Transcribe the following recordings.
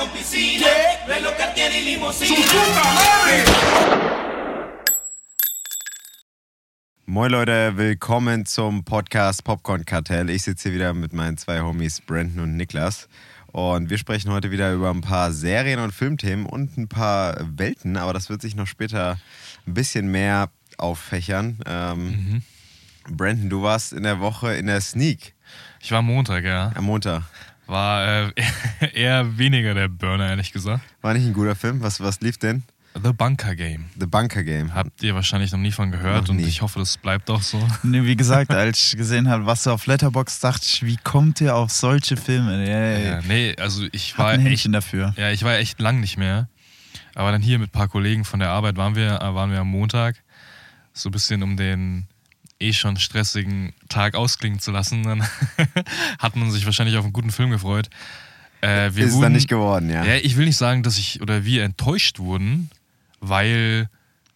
con piscina, reloj Cartier y limusina. Moin Leute, willkommen zum Podcast Popcorn Kartell. Ich sitze hier wieder mit meinen zwei Homies Brandon und Niklas. Und wir sprechen heute wieder über ein paar Serien- und Filmthemen und ein paar Welten, aber das wird sich noch später ein bisschen mehr auffächern. Ähm, Brandon, du warst in der Woche in der Sneak Ich war Montag, ja. am Montag. War äh, eher weniger der Burner, ehrlich gesagt. War nicht ein guter Film? Was, was lief denn? The Bunker Game. The Bunker Game. Habt ihr wahrscheinlich noch nie von gehört Noch und nie. ich hoffe, das bleibt auch so. Nee, wie gesagt, als ich gesehen habe, was du auf Letterbox dachte ich, wie kommt ihr auf solche Filme? Ey, Ja, nee, also ich war ein echt, dafür. ja, ich war echt lang nicht mehr. Aber dann hier mit ein paar Kollegen von der Arbeit waren wir, äh, waren wir am Montag. So ein bisschen um den eh schon stressigen Tag ausklingen zu lassen. Dann hat man sich wahrscheinlich auf einen guten Film gefreut. Äh, wir Ist wurden, dann nicht geworden, ja. Ja, ich will nicht sagen, dass ich oder wir enttäuscht wurden, weil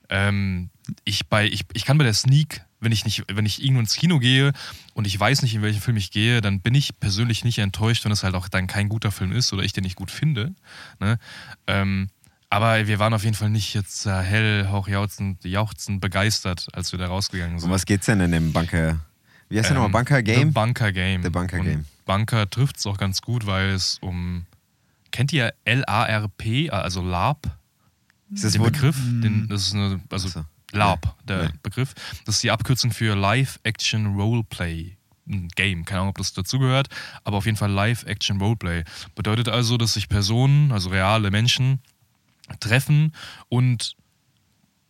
ähm, ich bei ich, ich kann bei der Sneak, wenn ich nicht, wenn ich irgendwo ins Kino gehe und ich weiß nicht, in welchen Film ich gehe, dann bin ich persönlich nicht enttäuscht, wenn es halt auch dann kein guter Film ist oder ich den nicht gut finde. Ne? Ähm, aber wir waren auf jeden Fall nicht jetzt äh, hell, hochjauchzend, jauchzend begeistert, als wir da rausgegangen sind. Um was geht's denn in dem Bunker? Wie heißt der Ähm, nochmal? Bunker The Game? Bunker Game. The Bunker Und Game. Bunker trifft es auch ganz gut, weil es um. Kennt ihr L-A-R-P, also LARP? Ist das den Begriff? Den, das ist eine, also so. LARP, der Nee. Begriff. Das ist die Abkürzung für Live-Action Roleplay. Ein Game, keine Ahnung, ob das dazugehört, aber auf jeden Fall Live-Action Roleplay. Bedeutet also, dass sich Personen, also reale Menschen, treffen und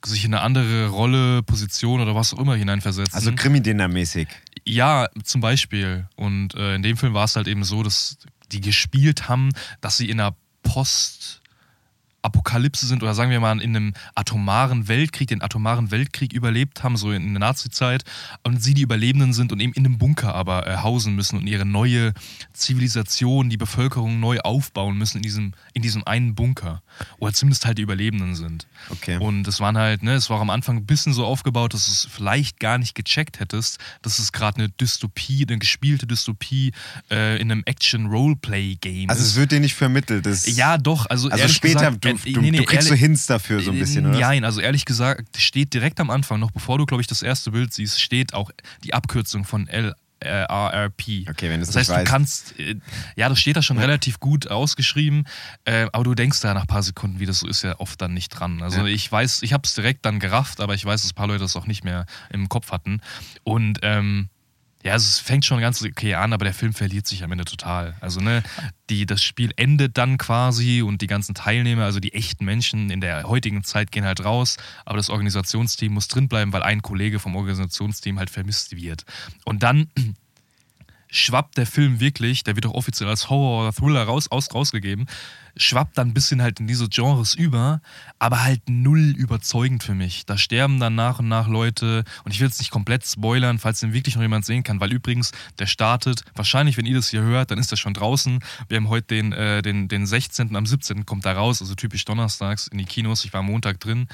sich in eine andere Rolle, Position oder was auch immer hineinversetzen. Also Krimi-Dinner-mäßig. Ja, zum Beispiel. Und äh, in dem Film war es halt eben so, dass die gespielt haben, dass sie in einer Post- Apokalypse sind oder sagen wir mal in einem atomaren Weltkrieg, den atomaren Weltkrieg überlebt haben, so in der Nazi-Zeit, und sie die Überlebenden sind und eben in einem Bunker aber äh, hausen müssen und ihre neue Zivilisation, die Bevölkerung neu aufbauen müssen in diesem, in diesem einen Bunker. Oder zumindest halt die Überlebenden sind. Okay. Und es waren halt, ne, es war am Anfang ein bisschen so aufgebaut, dass du es vielleicht gar nicht gecheckt hättest, dass es gerade eine Dystopie, eine gespielte Dystopie äh, in einem Action-Roleplay-Game Also ist. es wird dir nicht vermittelt. Das Ja, doch. Also, Also später, gesagt, du, du, nee, nee, du kriegst so Hints dafür so ein bisschen, oder? Nein, also ehrlich gesagt, steht direkt am Anfang, noch bevor du, glaube ich, das erste Bild siehst, steht auch die Abkürzung von L. äh, RRP. Okay, wenn du es das heißt, du weißt. kannst, äh, ja, das steht da schon relativ gut ausgeschrieben, äh, aber du denkst da nach ein paar Sekunden, wie das so ist, ja oft dann nicht dran. Also Ja. ich weiß, ich habe es direkt dann gerafft, aber ich weiß, dass ein paar Leute das auch nicht mehr im Kopf hatten. Und ähm, ja, also es fängt schon ganz okay an, aber der Film verliert sich am Ende total. Also, ne, die, das Spiel endet dann quasi und die ganzen Teilnehmer, also die echten Menschen in der heutigen Zeit gehen halt raus, aber das Organisationsteam muss drinbleiben, weil ein Kollege vom Organisationsteam halt vermisst wird. Und dann schwappt der Film wirklich, der wird auch offiziell als Horror oder Thriller raus, aus, rausgegeben, schwappt dann ein bisschen halt in diese Genres über, aber halt null überzeugend für mich. Da sterben dann nach und nach Leute und ich will jetzt nicht komplett spoilern, falls den wirklich noch jemand sehen kann, weil übrigens, der startet, wahrscheinlich, wenn ihr das hier hört, dann ist der schon draußen. Wir haben heute den, äh, den, den 16., am 17. kommt da raus, also typisch donnerstags in die Kinos. Ich war am Montag drin.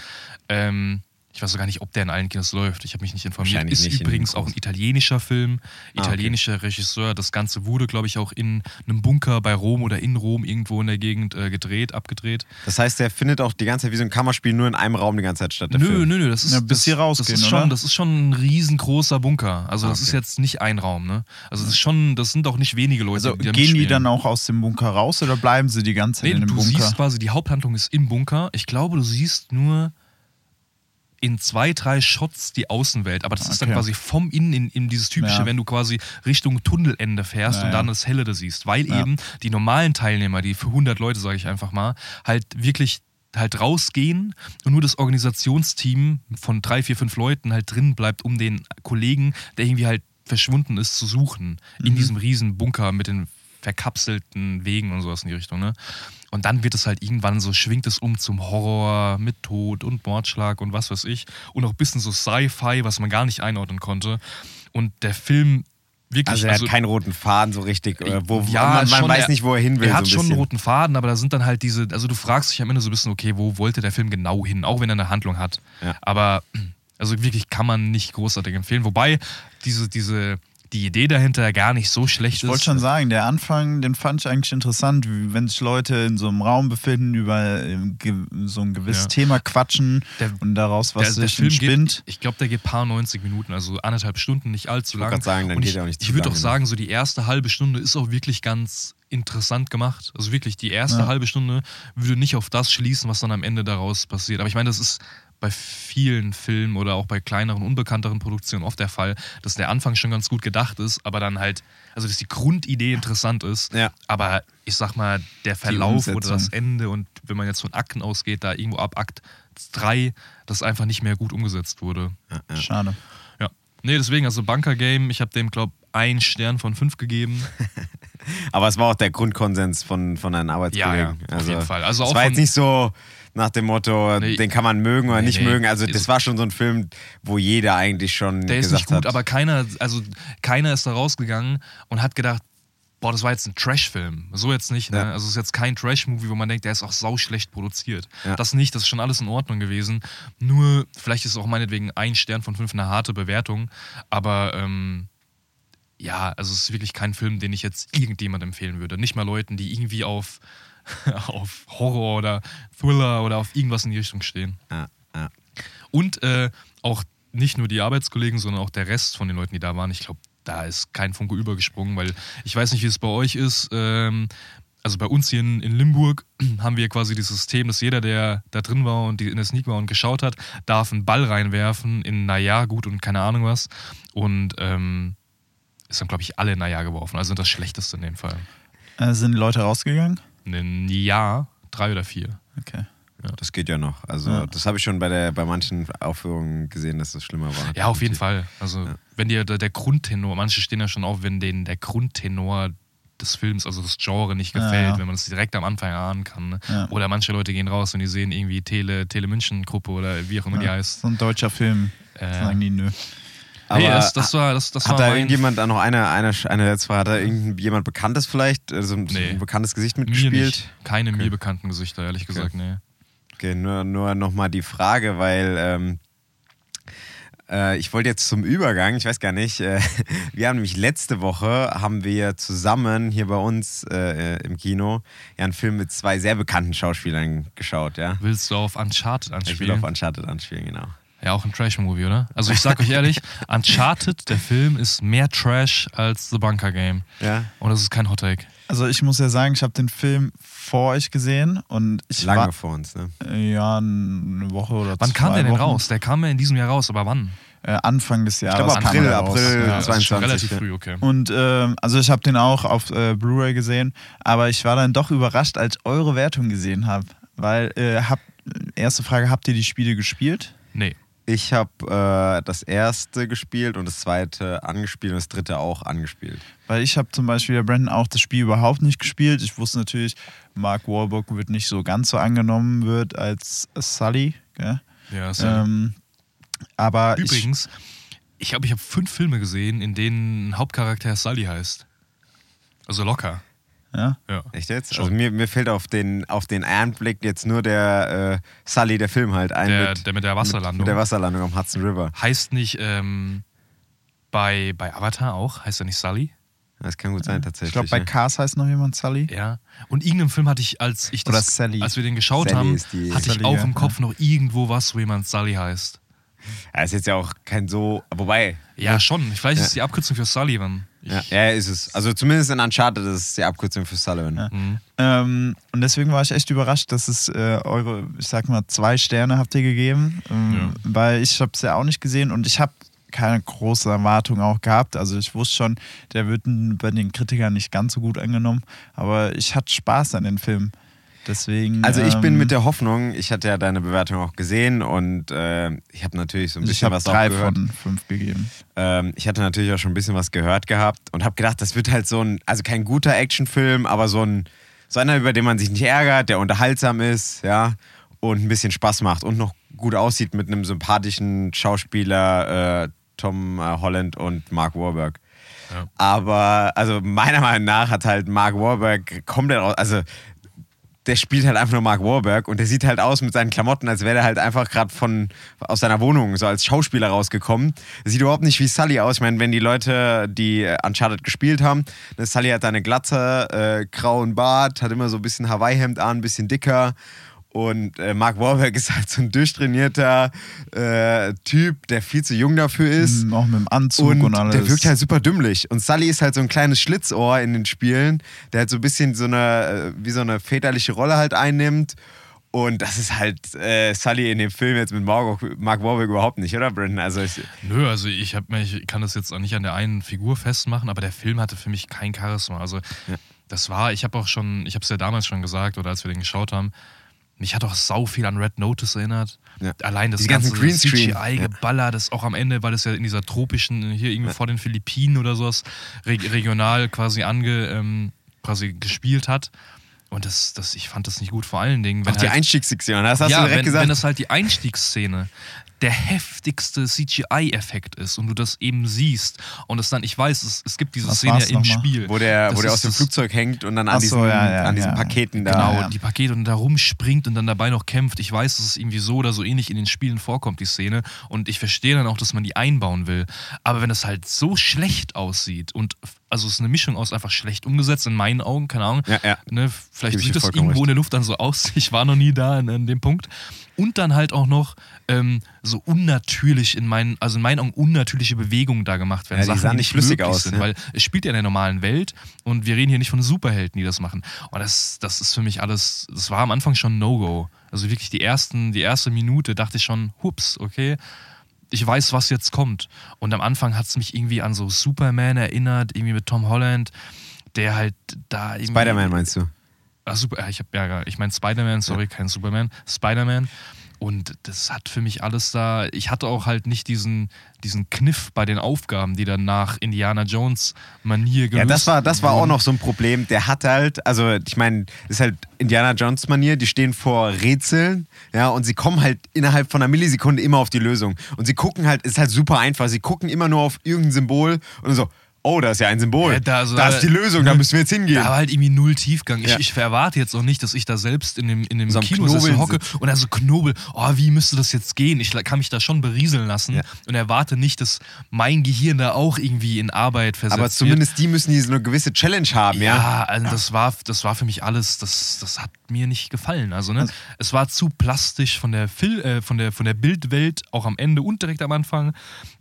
Ähm, ich weiß sogar nicht, ob der in allen Kinos läuft. Ich habe mich nicht informiert. Ist nicht übrigens auch ein italienischer Film, Ah, okay. italienischer Regisseur. Das Ganze wurde, glaube ich, auch in einem Bunker bei Rom oder in Rom irgendwo in der Gegend äh, gedreht, abgedreht. Das heißt, der findet auch die ganze Zeit wie so ein Kammerspiel nur in einem Raum die ganze Zeit statt. Nö, Film. nö, nö, das ist, Ja, bis sie rausgehen, das ist schon? Das ist schon ein riesengroßer Bunker. Also Ah, das ist okay. jetzt nicht ein Raum, ne? Also das ist schon, das sind auch nicht wenige Leute, Also die da gehen die mitspielen. dann auch aus dem Bunker raus oder bleiben sie die ganze Zeit Nee, in dem du Bunker? siehst quasi, die Haupthandlung ist im Bunker. Ich glaube, du siehst nur in zwei, drei Shots die Außenwelt. Aber das ist dann Okay. quasi vom Innen in, in dieses typische, Ja. wenn du quasi Richtung Tunnelende fährst Ja, und dann das Helle da siehst. Weil eben die normalen Teilnehmer, die für 100 Leute, sage ich einfach mal, halt wirklich halt rausgehen und nur das Organisationsteam von drei, vier, fünf Leuten halt drin bleibt, um den Kollegen, der irgendwie halt verschwunden ist, zu suchen. In diesem riesen Bunker mit den verkapselten Wegen und sowas in die Richtung. Ne? Und dann wird es halt irgendwann so, schwingt es um zum Horror mit Tod und Mordschlag und was weiß ich. Und auch ein bisschen so Sci-Fi, was man gar nicht einordnen konnte. Und der Film wirklich. Also er hat keinen roten Faden so richtig, oder wo, ja, man, man schon, weiß nicht, wo er hin will. Er hat so ein schon einen roten Faden, aber da sind dann halt diese, also du fragst dich am Ende so ein bisschen, okay, wo wollte der Film genau hin, auch wenn er eine Handlung hat. Ja. Aber also wirklich kann man nicht großartig empfehlen. Wobei diese, diese die Idee dahinter gar nicht so schlecht Ich ist. wollte schon sagen, der Anfang, den fand ich eigentlich interessant, wie wenn sich Leute in so einem Raum befinden, über äh, ge so ein gewisses Ja. Thema quatschen Der- und daraus was der, der sich Film entspinnt. geht, ich glaube, der geht paar 90 Minuten, also anderthalb Stunden, nicht allzu wollte lang. grad sagen, dann und geht ich, er auch nicht zu Ich würde auch sagen, so die erste halbe Stunde ist auch wirklich ganz interessant gemacht. Also wirklich, die erste Ja. halbe Stunde würde nicht auf das schließen, was dann am Ende daraus passiert. Aber ich meine, das ist bei vielen Filmen oder auch bei kleineren, unbekannteren Produktionen oft der Fall, dass der Anfang schon ganz gut gedacht ist, aber dann halt, also dass die Grundidee interessant ist, Ja. aber ich sag mal, der Verlauf oder das Ende und wenn man jetzt von Akten ausgeht, da irgendwo ab Akt 3, das einfach nicht mehr gut umgesetzt wurde. Schade. Ja. Nee, deswegen, also Bunker Game, ich habe dem, glaube einen Stern von fünf gegeben. Aber es war auch der Grundkonsens von, von deinen Arbeitskollegen. Ja, ja, auf jeden Fall. Also es auch war von- jetzt nicht so nach dem Motto, Nee. den kann man mögen oder Nee, nicht nee. mögen. Also das Ist- war schon so ein Film, wo jeder eigentlich schon Der ist gesagt nicht gut, hat, aber keiner, also keiner ist da rausgegangen und hat gedacht, boah, das war jetzt ein Trash-Film. So jetzt nicht, ne? Ja. Also es ist jetzt kein Trash-Movie, wo man denkt, der ist auch sauschlecht produziert. Ja. Das nicht, das ist schon alles in Ordnung gewesen. Nur, vielleicht ist es auch meinetwegen ein Stern von fünf eine harte Bewertung, aber ähm, ja, also es ist wirklich kein Film, den ich jetzt irgendjemand empfehlen würde. Nicht mal Leuten, die irgendwie auf, auf Horror oder Thriller oder auf irgendwas in die Richtung stehen. ja, ja. Und äh, auch nicht nur die Arbeitskollegen, sondern auch der Rest von den Leuten, die da waren. Ich glaube, da ist kein Funke übergesprungen, weil ich weiß nicht, wie es bei euch ist. Ähm, also bei uns hier in, in Limburg haben wir quasi dieses System, dass jeder, der da drin war und die in der Sneak war und geschaut hat, darf einen Ball reinwerfen in Naja, gut und keine Ahnung was. Und ähm, ist dann, glaube ich, alle in Naja geworfen. Also das Schlechteste in dem Fall. Äh, sind Leute rausgegangen? Ein Ja, drei oder vier. Okay. Das geht ja noch. Also Ja. das habe ich schon bei, der, bei manchen Aufführungen gesehen, dass das schlimmer war. Ja, auf jeden Fall. Also, wenn dir der, der Grundtenor, manche stehen ja schon auf, wenn denen der Grundtenor des Films, also das Genre nicht Ja, gefällt, ja. wenn man es direkt am Anfang ahnen kann. Ne? Ja. Oder manche Leute gehen raus und die sehen irgendwie Tele, Tele München Gruppe oder wie auch immer die Ja, heißt. so ein deutscher Film. Äh, Sagen die nö. Aber hey, das, das war, das, das hat war da irgendjemand da noch eine, eine, eine letzte Frage, hat da irgendjemand Bekanntes vielleicht, also ein, Nee. ein bekanntes Gesicht mir mitgespielt? nicht. Keine mir bekannten Gesichter, ehrlich gesagt, nee. Okay, nur, nur nochmal die Frage, weil ähm, äh, ich wollte jetzt zum Übergang, ich weiß gar nicht, äh, wir haben nämlich letzte Woche, haben wir zusammen hier bei uns äh, äh, im Kino ja einen Film mit zwei sehr bekannten Schauspielern geschaut, ja. Willst du auf Uncharted Ich will anspielen? auf Uncharted anspielen, genau. Ja, auch ein Trash-Movie, oder? Also ich sag euch ehrlich, Uncharted, der Film, ist mehr Trash als The Bunker Game. Ja. Und das ist kein Hot Take. Also ich muss ja sagen, ich habe den Film vor euch gesehen und ich Lange war vor uns, ne? äh, ja eine Woche oder Wann zwei kam der denn Wochen. raus? Der kam ja in diesem Jahr raus, aber wann? Äh, Anfang des Jahres. glaube, kam April. April Ja. das ist schon 22, relativ ja. früh, okay. Und ähm, also ich habe den auch auf äh, Blu-ray gesehen, aber ich war dann doch überrascht, als ich eure Wertung gesehen habe. Weil, äh, hab, erste Frage, habt ihr die Spiele gespielt? Nee. Ich habe äh, das erste gespielt und das zweite angespielt und das dritte auch angespielt. Weil ich habe zum Beispiel der Brandon auch das Spiel überhaupt nicht gespielt. Ich wusste natürlich, Mark Wahlberg wird nicht so ganz so angenommen wird als Sully. Gell? Ja, ist ja Ähm, aber Übrigens, ich glaube, ich habe fünf Filme gesehen, in denen ein Hauptcharakter Sully heißt. Also locker. Ich, ja, Ja. Echt jetzt? Schon. Also mir, mir fällt auf den, auf den Einblick jetzt nur der äh, Sully, der Film halt ein. Der, mit, der mit der Wasserlandung. Mit der Wasserlandung am Hudson River. heißt nicht ähm, bei, bei Avatar auch, heißt er nicht Sully? Das kann gut sein, tatsächlich. ich glaube, bei. Cars heißt noch jemand Sully. Ja. Und irgendeinem Film hatte ich, als ich das, Sally. als wir den geschaut Sally haben, ist hatte ich Sally, auch ja. im Kopf noch irgendwo was, wo jemand Sully heißt. Ja, ist jetzt ja auch kein so. Wobei. Ja, schon. Vielleicht ist Ja. es die Abkürzung für Sullivan. Ich, Ja, ja, ist es. Also zumindest in Uncharted ist es die Abkürzung für Sullivan. Ja. Mhm. Ähm, und deswegen war ich echt überrascht, dass es äh, eure, ich sag mal, zwei Sterne habt ihr gegeben. Ähm, Weil ich habe es ja auch nicht gesehen und ich habe keine große Erwartung auch gehabt. Also ich wusste schon, der wird bei den Kritikern nicht ganz so gut angenommen. Aber ich hatte Spaß an den Film. Deswegen. Also ich bin ähm, mit der Hoffnung, ich hatte ja deine Bewertung auch gesehen und äh, ich habe natürlich so ein Ich bisschen habe was auch drei gehört. von fünf gegeben. Ähm, ich hatte natürlich auch schon ein bisschen was gehört gehabt und habe gedacht, das wird halt so ein, also kein guter Actionfilm, aber so ein, so einer, über den man sich nicht ärgert, der unterhaltsam ist, ja, und ein bisschen Spaß macht und noch gut aussieht mit einem sympathischen Schauspieler, äh, Tom äh, Holland und Mark Wahlberg. Ja. Aber, also meiner Meinung nach hat halt Mark Wahlberg komplett, aus- also der spielt halt einfach nur Mark Wahlberg und der sieht halt aus mit seinen Klamotten, als wäre er halt einfach gerade von aus seiner Wohnung so als Schauspieler rausgekommen. Er sieht überhaupt nicht wie Sully aus. Ich meine, wenn die Leute, die Uncharted gespielt haben, ne, Sully hat eine Glatze, äh, grauen Bart, hat immer so ein bisschen Hawaii-Hemd an, ein bisschen dicker und äh, Mark Wahlberg ist halt so ein durchtrainierter äh, Typ, der viel zu jung dafür ist. Mhm, auch mit dem Anzug und, und alles. Der wirkt halt super dümmlich. Und Sully ist halt so ein kleines Schlitzohr in den Spielen, der halt so ein bisschen so eine, äh, wie so eine väterliche Rolle halt einnimmt. Und das ist halt äh, Sully in dem Film jetzt mit Mark, Mark Wahlberg überhaupt nicht, oder Brandon? Also ich, Nö, also ich, hab, ich kann das jetzt auch nicht an der einen Figur festmachen, aber der Film hatte für mich kein Charisma. Also Ja. das war, ich habe auch schon, ich habe es ja damals schon gesagt oder als wir den geschaut haben, mich hat auch sau viel an Red Notice erinnert. Ja. Allein das Diese ganzen ganze. CGI-Geballer, das auch am Ende, weil das ja in dieser tropischen, hier irgendwie vor den Philippinen oder sowas, re regional quasi ange, ähm, quasi gespielt hat. Und das, das, ich fand das nicht gut, vor allen Dingen, wenn auch die halt, Einstiegssektion, das hast ja, du direkt wenn, gesagt. wenn das halt die Einstiegsszene der heftigste CGI-Effekt ist und du das eben siehst und es dann, ich weiß, es, es gibt diese Was Szene im? Spiel. wo der, Das wo der aus dem das- Flugzeug hängt und dann an so, diesen, ja, ja, an diesen ja. Paketen da. Genau, ja. die Pakete und da rumspringt und dann dabei noch kämpft. Ich weiß, dass es irgendwie so oder so ähnlich in den Spielen vorkommt, die Szene. Und ich verstehe dann auch, dass man die einbauen will. Aber wenn es halt so schlecht aussieht und also es ist eine Mischung aus einfach schlecht umgesetzt, in meinen Augen, keine Ahnung. Ja, ja. Ne, vielleicht sieht das irgendwo recht. in der Luft dann so aus. Ich war noch nie da an dem Punkt. Und dann halt auch noch ähm, so unnatürlich in meinen, also in meinen Augen unnatürliche Bewegungen da gemacht werden. Ja, die Sachen, sahen die nicht flüssig aus, sind, ne? weil es spielt ja in der normalen Welt und wir reden hier nicht von Superhelden, die das machen. Und das, das ist für mich alles, das war am Anfang schon No-Go. Also wirklich die ersten, die erste Minute dachte ich schon, hups, okay. Ich weiß, was jetzt kommt. Und am Anfang hat es mich irgendwie an so Superman erinnert, irgendwie mit Tom Holland, der halt da irgendwie. Spider-Man meinst du? Ach, super, ich, hab, ja, ich meine Spider-Man, sorry, kein Superman. Spider-Man. Und das hat für mich alles da. Ich hatte auch halt nicht diesen, diesen Kniff bei den Aufgaben, die dann nach Indiana Jones Manier gelöst Ja, das war, das war auch noch so ein Problem. Der hat halt, also ich meine, ist halt Indiana Jones Manier, die stehen vor Rätseln, ja, und sie kommen halt innerhalb von einer Millisekunde immer auf die Lösung. Und sie gucken halt, ist halt super einfach, sie gucken immer nur auf irgendein Symbol und so, oh, da ist ja ein Symbol. Ja, da- also- da ist die Lösung, da müssen wir jetzt hingehen. Da war halt irgendwie null Tiefgang. Ich, Ja. ich erwarte jetzt auch nicht, dass ich da selbst in dem, in dem So Knobeln hocke und da so knobel, oh, wie müsste das jetzt gehen? Ich kann mich da schon berieseln lassen Ja. und erwarte nicht, dass mein Gehirn da auch irgendwie in Arbeit versetzt Aber wird. zumindest die müssen diese eine gewisse Challenge haben, ja. Ja, also das war, das war für mich alles, das, das hat mir nicht gefallen. Also, ne, es war zu plastisch von der, Fil äh, von, der, von der Bildwelt, auch am Ende und direkt am Anfang.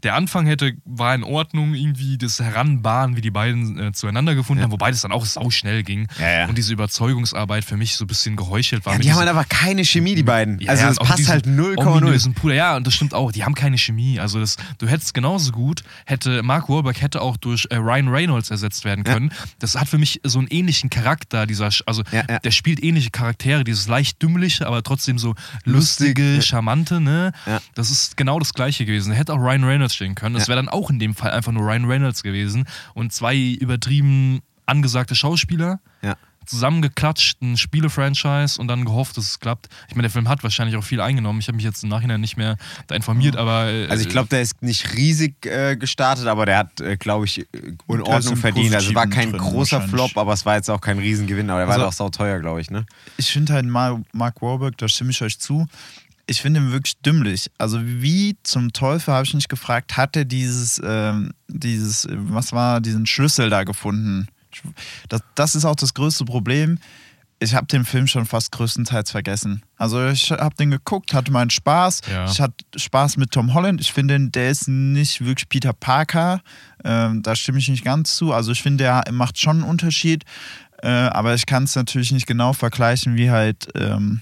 Der Anfang hätte, war in Ordnung, irgendwie das Heranbahnen, wie die beiden äh, zueinander gefunden haben, wobei das dann auch sau schnell ging. Ja, ja. Und diese Überzeugungsarbeit für mich so ein bisschen geheuchelt war. Ja, die haben halt einfach keine Chemie, die beiden. ja, also ja, das passt halt 0,0. ominösen Puder. Ja, und das stimmt auch. Die haben keine Chemie. Also das, du hättest genauso gut, hätte Mark Wahlberg hätte auch durch äh, Ryan Reynolds ersetzt werden Ja. können. Das hat für mich so einen ähnlichen Charakter. Dieser, also Ja, ja. der spielt ähnliche Charaktere, dieses leicht dümmliche, aber trotzdem so lustige, Lustig, ja. charmante. Ne? Ja. Das ist genau das Gleiche gewesen. Hätte auch Ryan Reynolds stehen können. Das Ja. wäre dann auch in dem Fall einfach nur Ryan Reynolds gewesen und zwei übertrieben angesagte Schauspieler Ja. zusammengeklatscht, ein Spiele-Franchise und dann gehofft, dass es klappt. Ich meine, der Film hat wahrscheinlich auch viel eingenommen. Ich habe mich jetzt im Nachhinein nicht mehr da informiert, aber. äh, Also ich glaube, der ist nicht riesig äh, gestartet, aber der hat, äh, glaube ich, äh, in Ordnung verdient. Also war Positiven kein drin großer. Flop, aber es war jetzt auch kein Riesengewinn. Aber der war Also- doch sauteuer, glaube ich, ne? ich finde halt Mar Mark Warburg, da stimme ich euch zu. Ich finde ihn wirklich dümmlich. Also wie zum Teufel habe ich nicht gefragt, hat er dieses, ähm, dieses, was war, diesen Schlüssel da gefunden? Das, das ist auch das größte Problem. Ich habe den Film schon fast größtenteils vergessen. Also ich habe den geguckt, hatte meinen Spaß. Ja. Ich hatte Spaß mit Tom Holland. Ich finde, der ist nicht wirklich Peter Parker. Ähm, da stimme ich nicht ganz zu. Also ich finde, der macht schon einen Unterschied. Äh, aber ich kann es natürlich nicht genau vergleichen, wie halt, ähm,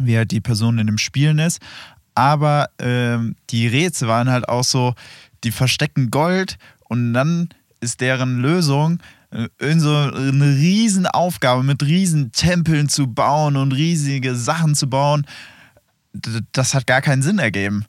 wie halt die Person in dem Spielen ist. Aber ähm, die Rätsel waren halt auch so, die verstecken Gold und dann ist deren Lösung, äh, in so eine riesen Aufgabe mit riesen Tempeln zu bauen und riesige Sachen zu bauen. Das hat gar keinen Sinn ergeben.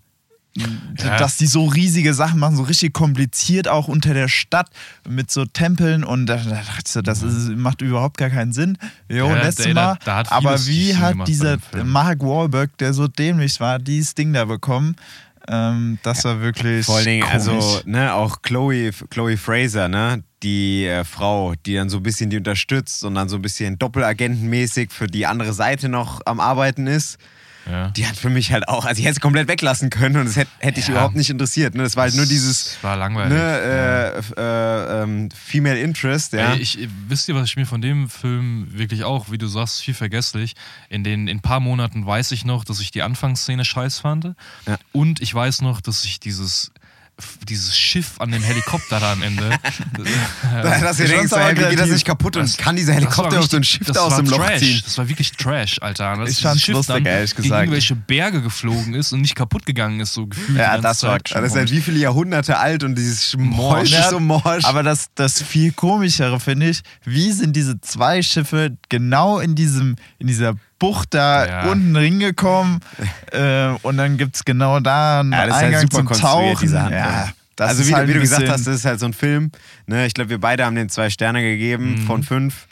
Ja. Dass die so riesige Sachen machen, so richtig kompliziert auch unter der Stadt mit so Tempeln und da, da dachte ich so, das ist, macht überhaupt gar keinen Sinn. Jo, Ja, letztes da- da- Mal. da hat aber wie hat dieser. Mark Wahlberg, der so dämlich war, dieses Ding da bekommen? Ähm, das war wirklich. Vor allen Dingen, komisch. also, ne, auch Chloe, Chloe Fraser, ne, die äh, Frau, die dann so ein bisschen die unterstützt und dann so ein bisschen doppelagentenmäßig für die andere Seite noch am Arbeiten ist. Ja. Die hat für mich halt auch, also ich hätte es komplett weglassen können und es hätte, hätte ich Ja. überhaupt nicht interessiert. Ne? Das war halt nur Das dieses war langweilig. ne, äh, f- äh, ähm, Female Interest, ja. Ey, ich, wisst ihr, was ich mir von dem Film wirklich auch, wie du sagst, viel vergesslich. In den in ein paar Monaten weiß ich noch, dass ich die Anfangsszene scheiß fand. Ja. Und ich weiß noch, dass ich dieses, dieses Schiff an dem Helikopter da am Ende. dass ihr Ich denkt, so, wie geht das nicht kaputt und Das- kann dieser Das Helikopter war auf so ein richtig- Schiff das da aus dem Loch Trash. ziehen? Das war wirklich Trash, Alter. Dass Ich fand's Schiff lustig, dann ehrlich gegen gesagt. irgendwelche Berge geflogen ist und nicht kaputt gegangen ist, so gefühlt. Ja, das war das ist halt wie viele Jahrhunderte alt und dieses Morsch ist so morsch. Aber das, das viel komischere finde ich, wie sind diese zwei Schiffe genau in diesem, in dieser Bucht da Ja. unten hingekommen äh, und dann gibt es genau da einen Ja, das ist halt Eingang super zum Tauchen. ja, das also ist wie, halt wie du ein gesagt hast, das ist halt so ein Film. Ne? Ich glaube, wir beide haben den zwei Sterne gegeben Mhm. von fünf.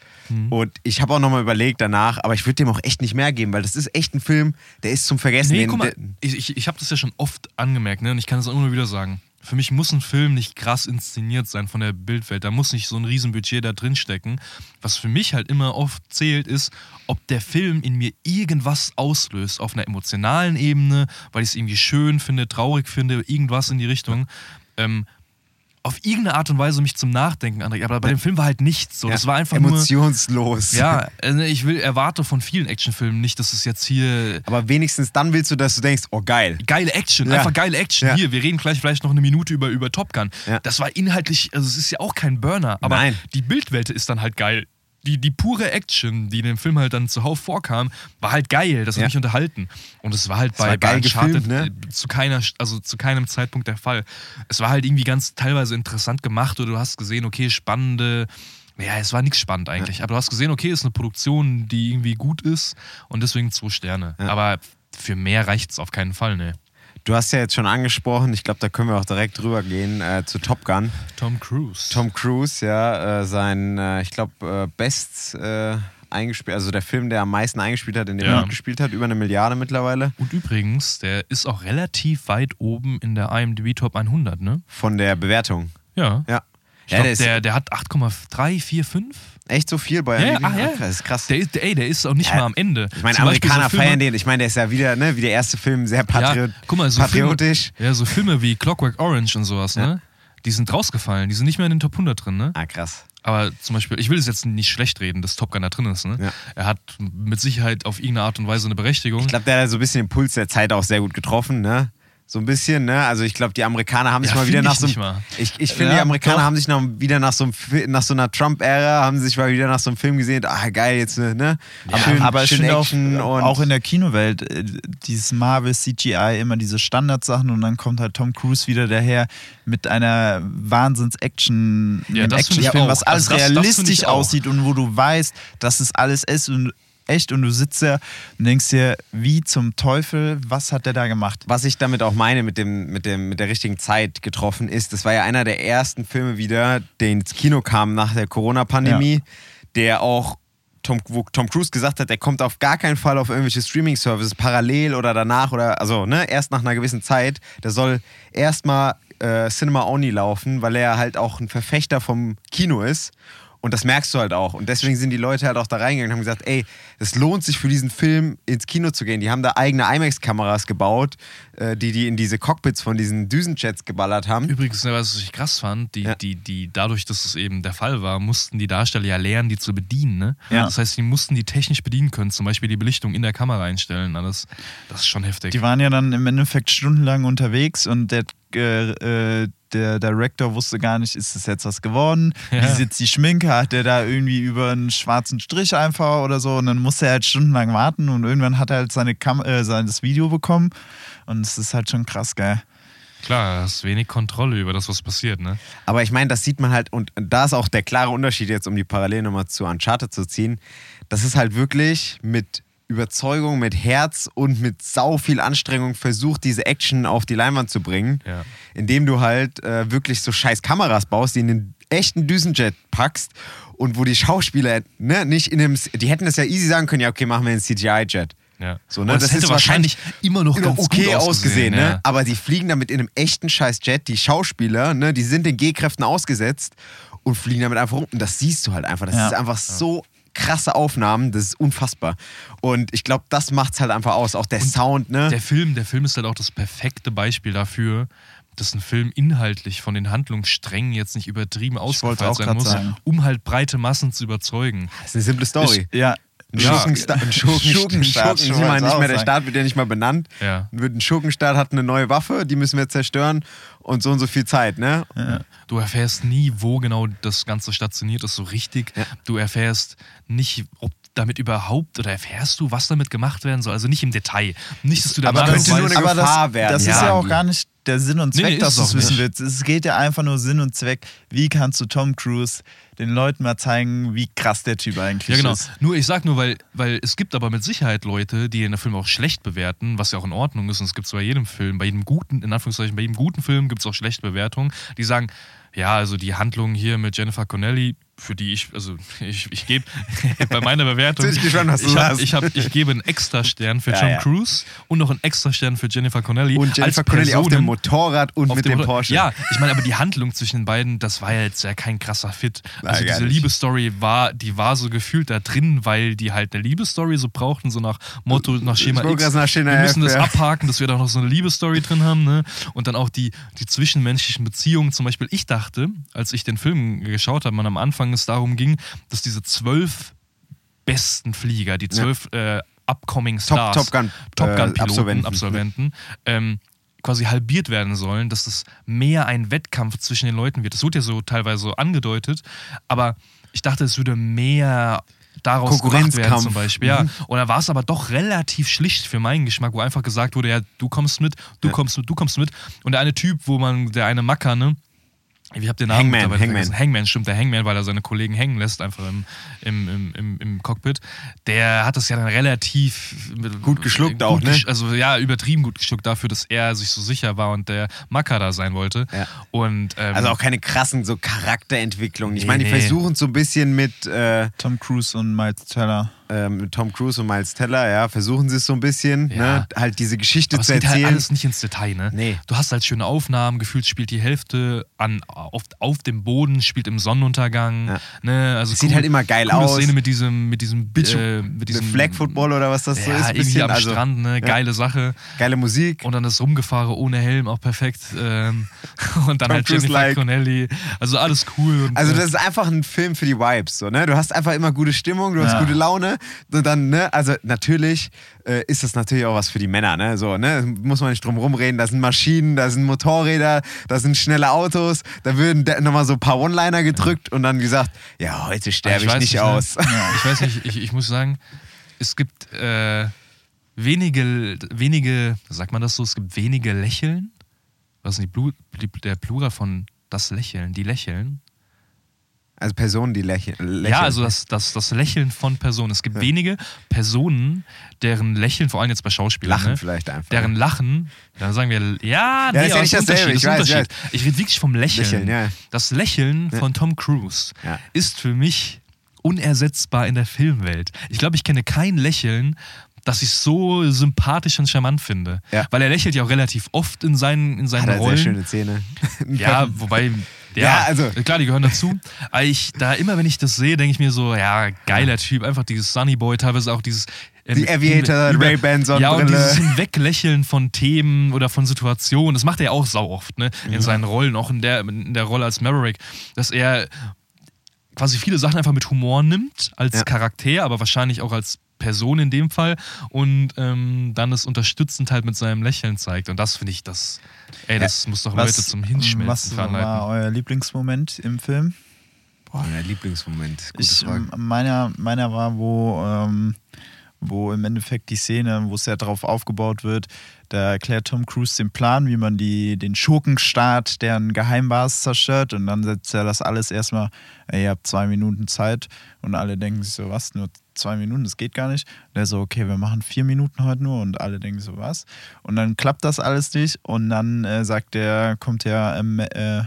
Und ich habe auch nochmal überlegt danach, aber ich würde dem auch echt nicht mehr geben, weil das ist echt ein Film, der ist zum Vergessen. Nee, guck mal, ich, ich, ich habe das ja schon oft angemerkt, ne? Und ich kann es auch immer wieder sagen. Für mich muss ein Film nicht krass inszeniert sein von der Bildwelt. Da muss nicht so ein Riesenbudget da drin stecken. Was für mich halt immer oft zählt, ist, ob der Film in mir irgendwas auslöst. Auf einer emotionalen Ebene, weil ich es irgendwie schön finde, traurig finde, irgendwas in die Richtung. Ähm, auf irgendeine Art und Weise mich zum Nachdenken anregt. Aber bei dem Film war halt nichts so. ja, Das war einfach nur. emotionslos. Ja, also ich will, erwarte von vielen Actionfilmen nicht, dass es jetzt hier Aber wenigstens dann willst du, dass du denkst, oh geil. geile Action, Ja. einfach geile Action. Ja. Hier, wir reden gleich vielleicht noch eine Minute über, über Top Gun. Das war inhaltlich, also es ist ja auch kein Burner, aber Nein. die Bildwelt ist dann halt geil. Die, die pure Action, die in dem Film halt dann zuhauf vorkam, war halt geil. Das hat Ja. mich unterhalten. Und es war halt Es bei, war bei Uncharted gefilmt, ne? äh, zu, keiner, also zu keinem Zeitpunkt der Fall. Es war halt irgendwie ganz teilweise interessant gemacht oder du hast gesehen, okay, spannende. Ja, es war nichts spannend eigentlich. Aber du hast gesehen, okay, es ist eine Produktion, die irgendwie gut ist und deswegen zwei Sterne. Ja. Aber für mehr reicht es auf keinen Fall, ne. Du hast ja jetzt schon angesprochen, ich glaube, da können wir auch direkt drüber gehen, äh, zu Top Gun. Tom Cruise. Tom Cruise, ja, äh, sein, äh, ich glaube, äh, best äh, eingespielt, also der Film, der am meisten eingespielt hat, in dem Ja. er mitgespielt hat, über eine Milliarde mittlerweile. Und übrigens, der ist auch relativ weit oben in der IMDb Top 100, ne? Von der Bewertung. Ja. Ja. Ich Ja, glaub, der der, der hat 8,345. Echt so viel bei Ja, ach ja. Das ist krass. Der ist, der, ey, der ist auch nicht Ja. mal am Ende. ich meine, Zum Amerikaner so Filme- feiern den. Ich meine, der ist ja wieder, ne, wie der erste Film, sehr patriot Ja, mal, so patriotisch. Filme, ja, so Filme wie Clockwork Orange und sowas, Ja. ne? Die sind rausgefallen. Die sind nicht mehr in den Top 100 drin, ne? Ah, krass. Aber zum Beispiel, ich will es jetzt nicht schlecht reden, dass Top Gun da drin ist, ne? Ja. Er hat mit Sicherheit auf irgendeine Art und Weise eine Berechtigung. Ich glaube, der hat so ein bisschen den Puls der Zeit auch sehr gut getroffen, ne? So ein bisschen, ne? Also ich glaube, die Amerikaner haben sich Ja, mal wieder nach ich so nicht einem. mal. Ich, ich finde, Ja, die Amerikaner doch. haben sich noch wieder nach so, einem, nach so einer Trump-Ära, haben sich mal wieder nach so einem Film gesehen, ah geil, jetzt, ne? Ja, schön, aber ich schön finde auch, Action und auch in der Kinowelt, äh, dieses Marvel CGI, immer diese Standardsachen und dann kommt halt Tom Cruise wieder daher mit einer Wahnsinns-Action, Ja, das Actionfilm, was alles Also das- das realistisch auch. aussieht und wo du weißt, dass es alles ist und echt und du sitzt da und denkst dir, wie zum Teufel, was hat der da gemacht? was ich damit auch meine, mit, dem, mit, dem, mit der richtigen Zeit getroffen ist, das war ja einer der ersten Filme wieder, der ins Kino kam nach der Corona-Pandemie, der auch Tom, wo Tom Cruise gesagt hat, der kommt auf gar keinen Fall auf irgendwelche Streaming-Services parallel oder danach oder also ne, erst nach einer gewissen Zeit. Der soll erstmal äh, Cinema Only laufen, weil er halt auch ein Verfechter vom Kino ist. Und das merkst du halt auch. Und deswegen sind die Leute halt auch da reingegangen und haben gesagt, ey, es lohnt sich für diesen Film ins Kino zu gehen. Die haben da eigene IMAX-Kameras gebaut, äh, die die in diese Cockpits von diesen Düsenjets geballert haben. Übrigens, ne, was ich krass fand, die, Ja. die, die, dadurch, dass es eben der Fall war, mussten die Darsteller ja lernen, die zu bedienen. Ne? Ja. Das heißt, die mussten die technisch bedienen können, zum Beispiel die Belichtung in der Kamera einstellen. Alles. Das ist schon heftig. Die waren ja dann im Endeffekt stundenlang unterwegs und der, äh, äh, der Director wusste gar nicht, ist das jetzt was geworden? Ja. Wie sitzt die Schminke? Hat der da irgendwie über einen schwarzen Strich einfach oder so? Und dann musste er halt stundenlang warten und irgendwann hat er halt seine Kam äh, sein das Video bekommen. Und es ist halt schon krass, geil. Klar, du hast wenig Kontrolle über das, was passiert. Ne? Aber ich meine, das sieht man halt, und da ist auch der klare Unterschied jetzt, um die Parallelnummer zu Uncharted zu ziehen. Das ist halt wirklich mit Überzeugung, mit Herz und mit sau viel Anstrengung versucht, diese Action auf die Leinwand zu bringen. Ja. Indem du halt äh, wirklich so scheiß Kameras baust, die in den echten Düsenjet packst und wo die Schauspieler ne, nicht in dem. Die hätten das ja easy sagen können, ja, okay, machen wir einen CGI-Jet. Ja. So, ne? es Das hätte ist wahrscheinlich immer noch ganz okay gut ausgesehen, ne? ja. Aber die fliegen damit in einem echten Scheiß-Jet. Die Schauspieler, ne, die sind den G-Kräften ausgesetzt und fliegen damit einfach rum. Und das siehst du halt einfach. Das Ja. ist einfach so krasse Aufnahmen, das ist unfassbar. Und ich glaube, das macht's halt einfach aus. Auch der Sound, ne? Der Film, der Film ist halt auch das perfekte Beispiel dafür, dass ein Film inhaltlich von den Handlungssträngen jetzt nicht übertrieben ausgefeilt sein muss, sagen. um halt breite Massen zu überzeugen. das ist eine simple Story. Ich, ja. Ein Ja. Schurkenstaat, ein Schurken, Schurkenstaat, Schurken, mal, nicht mehr, der. Staat wird ja nicht mal benannt. Ja. Wird ein Schurkenstaat hat eine neue Waffe, die müssen wir zerstören und so und so viel Zeit, ne? Du erfährst nie, wo genau das Ganze stationiert ist, so richtig. Du erfährst nicht, ob damit überhaupt oder erfährst du, was damit gemacht werden soll. Also nicht im Detail. Nicht, dass du Aber danach könnte nur eine aber Gefahr das, werden, Das ist ja. ja auch gar nicht der Sinn und Nee, Zweck, nee, dass ist du es wissen willst. Es geht ja einfach nur Sinn und Zweck, wie kannst du Tom Cruise den Leuten mal zeigen, wie krass der Typ eigentlich Ja, genau. ist. Nur, ich sag nur, weil, weil es gibt aber mit Sicherheit Leute, die den Film auch schlecht bewerten, was ja auch in Ordnung ist. Und es gibt es bei jedem Film, bei jedem guten, in Anführungszeichen, bei jedem guten Film gibt es auch schlechte Bewertungen, die sagen, ja, also die Handlung hier mit Jennifer Connelly, für die ich, also ich, ich gebe bei meiner Bewertung, ich gespannt, was du ich, hab, ich, hab, ich gebe einen extra Stern für Ja, Tom ja. Cruise und noch einen extra Stern für Jennifer Connelly. Und Jennifer Connelly auf dem Motorrad und mit dem dem Porsche. Ja, ich meine, aber die Handlung zwischen den beiden, das war ja jetzt ja kein krasser Fit. Nein, Also gar diese. Liebesstory war, die war so gefühlt da drin, weil die halt eine Liebesstory so brauchten, so nach Motto, nach Schema X. nach Schema wir müssen das abhaken, dass wir da noch so eine Liebesstory drin haben, ne? Und dann auch die, die zwischenmenschlichen Beziehungen. Zum Beispiel, ich dachte, als ich den Film geschaut habe, man am Anfang es darum ging, dass diese zwölf besten Flieger, die zwölf äh, upcoming Stars, Top Gun, Top äh, Gun Piloten, Absolventen. Absolventen, ähm, quasi halbiert werden sollen, dass das mehr ein Wettkampf zwischen den Leuten wird. Das wird ja so teilweise so angedeutet, aber ich dachte, es würde mehr daraus gemacht werden zum Beispiel. Ja. Und da war es aber doch relativ schlicht für meinen Geschmack, wo einfach gesagt wurde, ja, du kommst mit, du Ja. kommst mit, du kommst mit. Und der eine Typ, wo man, der eine Macker, ne? Ich habe den Namen Hangman, mittlerweile Hangman. Hangman, stimmt, der Hangman, weil er seine Kollegen hängen lässt, einfach im, im, im, im, im Cockpit. Der hat das ja dann relativ mit- Gut geschluckt gut auch, ne? gesch- Also ja, übertrieben gut geschluckt dafür, dass er sich so sicher war und der Macker da sein wollte. Ja. Und, ähm, Also auch keine krassen so Charakterentwicklungen. Ich Nee, meine, die nee. versuchen so ein bisschen mit, äh, Tom Cruise und Miles Teller. Äh, mit Tom Cruise und Miles Teller, ja, versuchen sie es so ein bisschen, Ja. ne, halt diese Geschichte Aber es zu geht halt erzählen. alles nicht ins Detail, ne? Nee. Du hast halt schöne Aufnahmen, gefühlt spielt die Hälfte an, auf, auf dem Boden, spielt im Sonnenuntergang. Ja. Ne? Also sieht halt immer geil coole aus. Szene mit diesem, mit diesem, Beach- äh, mit diesem Flag Football oder was das so ja, ist, irgendwie am also, Strand, ne? Geile Sache. Geile Musik. Und dann das Rumgefahren ohne Helm, auch perfekt. Ähm, und dann Tom halt Jennifer like. Connelly. Also alles cool. Und, Also äh, das ist einfach ein Film für die Vibes, so, ne? Du hast einfach immer gute Stimmung, du hast gute Laune dann, ne? Also natürlich äh, ist das natürlich auch was für die Männer, ne? So, ne? Muss man nicht drum rumreden, da sind Maschinen, da sind Motorräder, da sind schnelle Autos, da würden nochmal so ein paar One-Liner gedrückt und dann gesagt, ja, heute sterbe ich, weiß nicht ne? aus. Ich weiß nicht, ich, ich muss sagen, es gibt äh, wenige, wenige, sagt man das so, es gibt wenige Lächeln. Was ist denn die Blu der Plural von das Lächeln? Die Lächeln? Also Personen, die lächeln. lächeln. Ja, also das, das, das Lächeln von Personen. Es gibt wenige Personen, deren Lächeln, vor allem jetzt bei Schauspielern, Lachen ne, vielleicht einfach. deren Lachen, dann sagen wir, ja, nee, das ist ja nicht es ist dasselbe, Unterschied, ich weiß, Unterschied. Ich rede wirklich vom Lächeln. Lächeln, ja. Das Lächeln von Tom Cruise Ja. ist für mich unersetzbar in der Filmwelt. Ich glaube, ich kenne kein Lächeln, das ich so sympathisch und charmant finde. Ja. Weil er lächelt ja auch relativ oft in seinen, in seinen Hat Rollen. sehr schöne Zähne. Ja, wobei, ja, Ja, also- klar, die gehören dazu. Aber ich, da immer, wenn ich das sehe, denke ich mir so, ja, geiler Typ, einfach dieses Sunny Boy, teilweise auch dieses. äh, Die Aviator, über- Ray-Ban, Ja, und dieses Hinweglächeln von Themen oder von Situationen, das macht er ja auch sau oft, ne? In seinen Rollen, auch in der, in der Rolle als Maverick, dass er quasi viele Sachen einfach mit Humor nimmt, als Ja. Charakter, aber wahrscheinlich auch als Person in dem Fall und ähm, dann es unterstützend halt mit seinem Lächeln zeigt. Und das finde ich, das, ey, das muss doch Leute zum Hinschmelzen was veranleiten. war euer Lieblingsmoment im Film? Boah, mein Lieblingsmoment. Gute Ich, Frage. ähm, meiner, meiner war, wo, ähm, wo im Endeffekt die Szene, wo es ja darauf aufgebaut wird, da erklärt Tom Cruise den Plan, wie man die, den Schurkenstaat, deren Geheimbasis zerstört und dann setzt er das alles erstmal, ey, ihr habt zwei Minuten Zeit und alle denken sich so, was, nur zwei Minuten, das geht gar nicht. Und er so, okay, wir machen vier Minuten heute nur und alle denken so, was? Und dann klappt das alles nicht und dann äh, sagt der, kommt der, ähm, äh,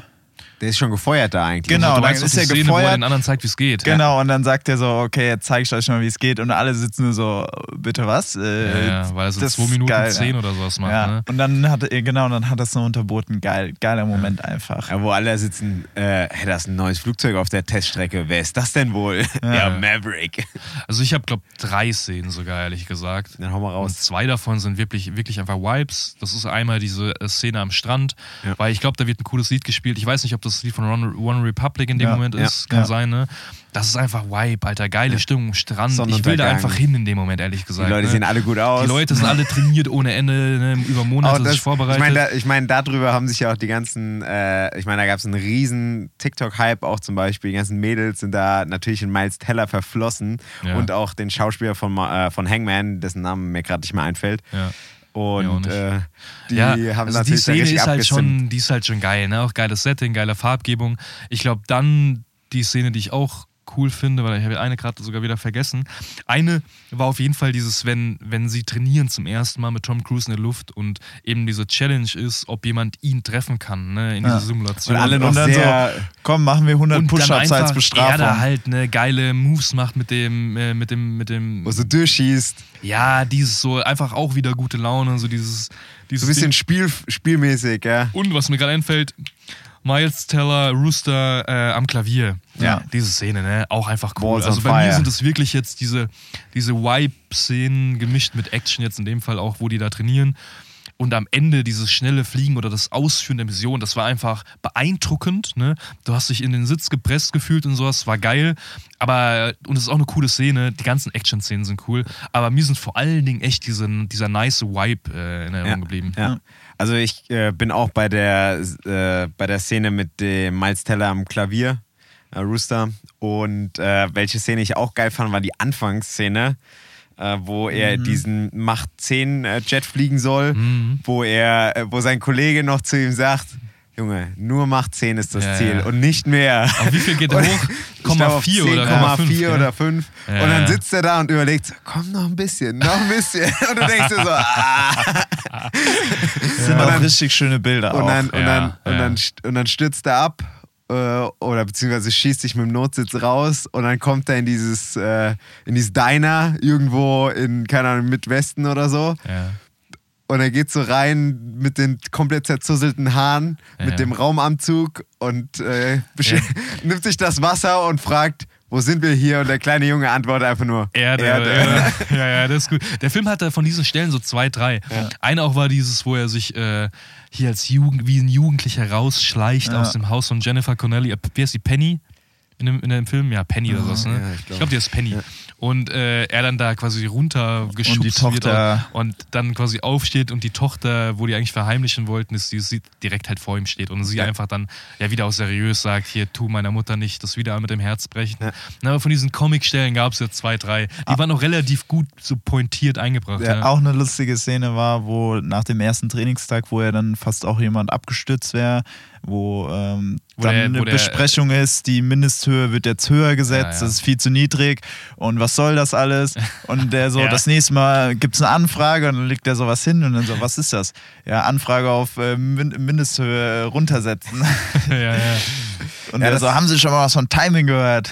Der ist schon gefeuert da eigentlich. Genau, du dann meinst ist er Szene, wo er gefeuert. den anderen zeigt, wie es geht. Genau, und dann sagt er so, okay, jetzt zeige ich euch mal, wie es geht. Und alle sitzen nur so, bitte was? Ja, Äh, ja, weil er so das 2 ist Minuten geil, 10 ja. oder sowas macht. Ja, Ne? und dann hat er, genau, dann hat er es noch unterboten. Geil, geiler Moment einfach. Ja, wo alle sitzen, äh, hey, da ist ein neues Flugzeug auf der Teststrecke. Wer ist das denn wohl? Ja, Maverick. Also ich habe, glaube drei Szenen sogar, ehrlich gesagt. Dann hau mal Und raus. zwei davon sind wirklich, wirklich einfach Vibes. Das ist einmal diese äh, Szene am Strand, Ja. weil ich glaube, da wird ein cooles Lied gespielt. Ich weiß nicht, ob das Lied von One, Republic in dem Ja, Moment ist. Kann sein, ne? Das ist einfach Vibe, Alter. Geile Stimmung Strand. Ich will da einfach hin in dem Moment, ehrlich Die gesagt. Leute ne? sehen alle gut aus. Die Leute sind alle trainiert ohne Ende, ne? über Monate das, sich vorbereitet. Ich meine, da, ich mein, darüber haben sich ja auch die ganzen, äh, ich meine, da gab es einen riesen TikTok-Hype auch zum Beispiel. Die ganzen Mädels sind da natürlich in Miles Teller verflossen Ja. und auch den Schauspieler von, äh, von Hangman, dessen Name mir gerade nicht mehr einfällt. ja. Und äh, die ja, haben also natürlich die Szene ist halt, schon, die ist halt schon geil, ne? Auch geiles Setting, geile Farbgebung. Ich glaube, dann die Szene, die ich auch cool finde, weil ich habe eine gerade sogar wieder vergessen. Eine war auf jeden Fall dieses, wenn, wenn sie trainieren zum ersten Mal mit Tom Cruise in der Luft und eben diese Challenge ist, ob jemand ihn treffen kann, ne, in Ja. dieser Simulation. Und alle noch und dann sehr- so, komm, machen wir 100 und dann Push-Ups als Bestrafung. da halt ne geile Moves macht mit dem, äh, mit dem, mit dem, Wo so durchschießt. ja, dieses so einfach auch wieder gute Laune, so dieses, dieses So ein bisschen Ding. Spiel, spielmäßig, ja. Und was mir gerade einfällt, Miles Teller, Rooster äh, am Klavier. Ja. Diese Szene, ne? Auch einfach cool. Balls also bei mir fire. sind es wirklich jetzt diese, diese Vibe-Szenen gemischt mit Action, jetzt in dem Fall auch, wo die da trainieren. Und am Ende dieses schnelle Fliegen oder das Ausführen der Mission, das war einfach beeindruckend. Ne? Du hast dich in den Sitz gepresst gefühlt und sowas, war geil. Aber, und es ist auch eine coole Szene, die ganzen Action-Szenen sind cool. Aber mir sind vor allen Dingen echt diese, dieser nice Vibe äh, in Erinnerung Ja, geblieben. ja. Also ich äh, bin auch bei der, äh, bei der Szene mit dem Miles Teller am Klavier, äh, Rooster. Und äh, welche Szene ich auch geil fand, war die Anfangsszene, äh, wo er diesen Macht 10 äh, Jet fliegen soll, wo er, wo sein Kollege noch zu ihm sagt, Junge, nur Macht 10 ist das Ja, Ziel ja. und nicht mehr. Auf wie viel geht er hoch? ich glaub, auf 0,4 oder 10,4 0,5, oder 5. Ja, und dann sitzt er da und überlegt, komm noch ein bisschen, noch ein bisschen. Und du denkst dir so, ah. Das sind auch dann- richtig schöne Bilder Und auch. dann, und, ja, dann, und, dann, und dann stürzt er ab äh, oder beziehungsweise schießt sich mit dem Notsitz raus und dann kommt er in dieses, äh, in dieses Diner irgendwo in, keine Ahnung, Midwesten oder so. Ja. Und er geht so rein mit den komplett zerzusselten Haaren, Ja. mit dem Raumanzug und äh, Ja. nimmt sich das Wasser und fragt, wo sind wir hier? Und der kleine Junge antwortet einfach nur, Erde. Erde. Ja, ja, das ist gut. Der Film hatte von diesen Stellen so zwei, drei. Eine auch war dieses, wo er sich äh, hier als Jugend, wie ein Jugendlicher rausschleicht Ja. aus dem Haus von Jennifer Connelly. Äh, Wie heißt die? Penny? In dem, in dem Film? Ja, Penny oder sowas, ne? ja, ich ich glaub. glaube, die ist Penny. Und äh, er dann da quasi runtergeschubst Und die Tochter- wird und dann quasi aufsteht und die Tochter, wo die eigentlich verheimlichen wollten, ist, die sieht direkt halt vor ihm steht und sie einfach dann ja wieder auch seriös sagt, hier, tu meiner Mutter nicht das wieder mit dem Herz brechen. Na, aber von diesen Comic-Stellen gab es ja zwei, drei. Die waren auch relativ gut so pointiert eingebracht. Ja, Ja, Auch eine lustige Szene war, wo nach dem ersten Trainingstag, wo er dann fast auch jemand abgestürzt wäre, wo, ähm, Wo dann der- eine wo der- Besprechung ist, die Mindesthöhe wird jetzt höher gesetzt, Ja, ja. das ist viel zu niedrig und was soll das alles? Und der so, Ja. das nächste Mal gibt es eine Anfrage und dann legt der sowas hin und dann so, was ist das? Ja, Anfrage auf äh, Min Mindesthöhe runtersetzen. ja, ja. Und Ja, der das- so, haben Sie schon mal was von Timing gehört?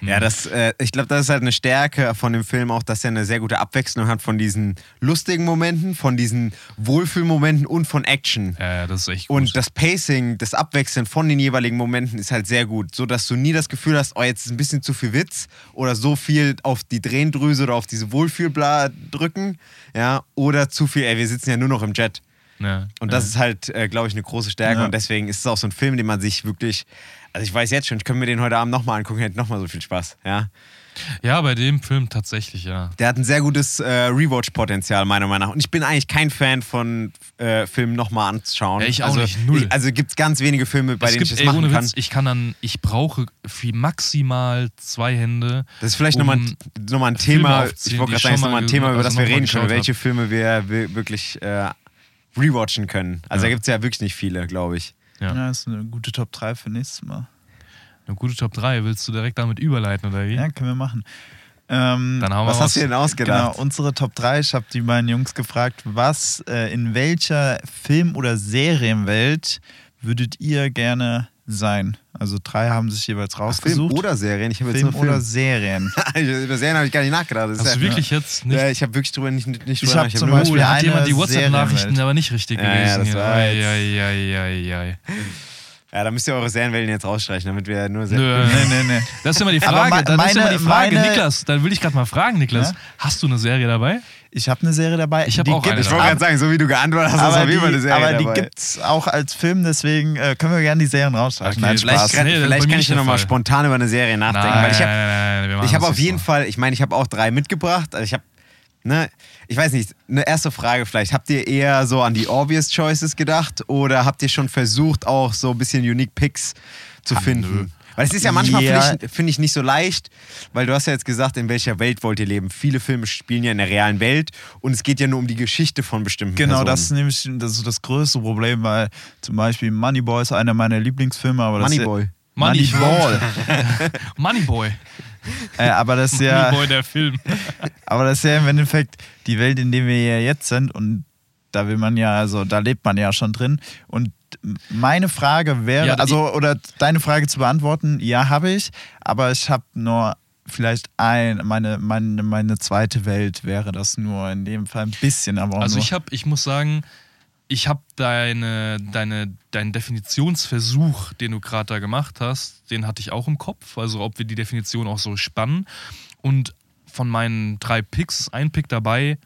Ja, das, äh, ich glaube, das ist halt eine Stärke von dem Film auch, dass er eine sehr gute Abwechslung hat von diesen lustigen Momenten, von diesen Wohlfühlmomenten und von Action. ja, ja, das ist echt gut. Und das Pacing, das Abwechseln von den jeweiligen Momenten ist halt sehr gut, so dass du nie das Gefühl hast, oh, jetzt ist ein bisschen zu viel Witz oder so viel auf die Drehendrüse oder auf diese Wohlfühlbla drücken, ja, oder zu viel, ey, wir sitzen ja nur noch im Jet. ja, Und ja. das ist halt, äh, glaube ich, eine große Stärke Ja. und deswegen ist es auch so ein Film, den man sich wirklich, also ich weiß jetzt schon, ich könnte mir den heute Abend nochmal angucken, hätte nochmal so viel Spaß, ja. ja, bei dem Film tatsächlich, ja. Der hat ein sehr gutes äh, Rewatch-Potenzial, meiner Meinung nach. Und ich bin eigentlich kein Fan von äh, Filmen nochmal anzuschauen. Ja, ich auch also, nicht, null. Ich, also gibt es ganz wenige Filme, bei es denen gibt, ich das ey, machen ohne kann. Witz, ich kann dann, ich brauche maximal zwei Hände. Das ist vielleicht um nochmal noch mal ein Thema, ich wollte gerade sagen, ist nochmal ein Thema, über das also wir noch mal reden können, welche Filme wir wir wirklich äh, rewatchen können. Also Ja. da gibt es ja wirklich nicht viele, glaube ich. Ja. Ja, ist eine gute Top 3 für nächstes Mal. Eine gute Top 3. Willst du direkt damit überleiten oder wie? Ja, können wir machen. Ähm, Dann hauen wir Was raus. hast du denn Genau, ausgedacht? unsere Top 3. Ich habe die beiden Jungs gefragt, was äh, in welcher Film- oder Serienwelt würdet ihr gerne sein. Also drei haben sich jeweils Film rausgesucht. oder Serien? Ich habe jetzt Film nur oder Film. Serien. Über Serien habe ich gar nicht nachgedacht. Das ist Hast du ja, wirklich jetzt nicht. ja, ich habe wirklich drüber nicht, nicht, Ich drüber hab nach- zum nur- Beispiel da hat jemand die WhatsApp-Nachrichten aber nicht richtig Ja, ja, gelesen. das ei, ei. Ja, da müsst ihr eure Serienwellen jetzt rausstreichen, damit wir nur Nö, Serien. Nee, nee, nee. Das ist immer die Aber Frage. me- dann ist immer meine- die Frage, meine- Niklas, dann will ich gerade mal fragen, Niklas, Ja? hast du eine Serie dabei? Ich habe eine Serie dabei. Ich hab die auch eine gibt's Ich wollte dabei. gerade sagen, so wie du geantwortet hast, hast du aber auf jeden Fall eine die, Serie aber die dabei. gibt's auch als Film, deswegen äh, können wir gerne die Serien rausstreichen. Okay, vielleicht Spaß. kann- Nee, vielleicht kann ich nochmal spontan über eine Serie nachdenken, weil ich habe nein, machen ich habe das auf nicht jeden so. Fall, ich meine, ich habe auch drei mitgebracht. Also ich habe, ne, ich weiß nicht, eine erste Frage vielleicht. Habt ihr eher so an die obvious choices gedacht oder habt ihr schon versucht, auch so ein bisschen unique Picks zu finden? Weil es ist ja manchmal, Ja. finde ich, nicht so leicht, weil du hast ja jetzt gesagt, in welcher Welt wollt ihr leben. Viele Filme spielen ja in der realen Welt und es geht ja nur um die Geschichte von bestimmten Genau, Personen. das ist nämlich das, ist das größte Problem, weil zum Beispiel Moneyboy ist einer meiner Lieblingsfilme, aber das Moneyboy. Money- Moneyball. Moneyboy. äh, aber das ist ja, Moneyboy, der Film. aber das ist ja im Endeffekt die Welt, in der wir ja jetzt sind und da will man ja, also da lebt man ja schon drin und meine Frage wäre, Ja, also oder deine Frage zu beantworten, ja habe ich, aber ich habe nur vielleicht ein, meine, meine, meine zweite Welt wäre das nur in dem Fall ein bisschen, aber auch Also nur. ich habe, ich muss sagen, ich habe deine, deine, deinen Definitionsversuch, den du gerade da gemacht hast, den hatte ich auch im Kopf. Also ob wir die Definition auch so spannen. Und von meinen drei Picks ist ein Pick dabei,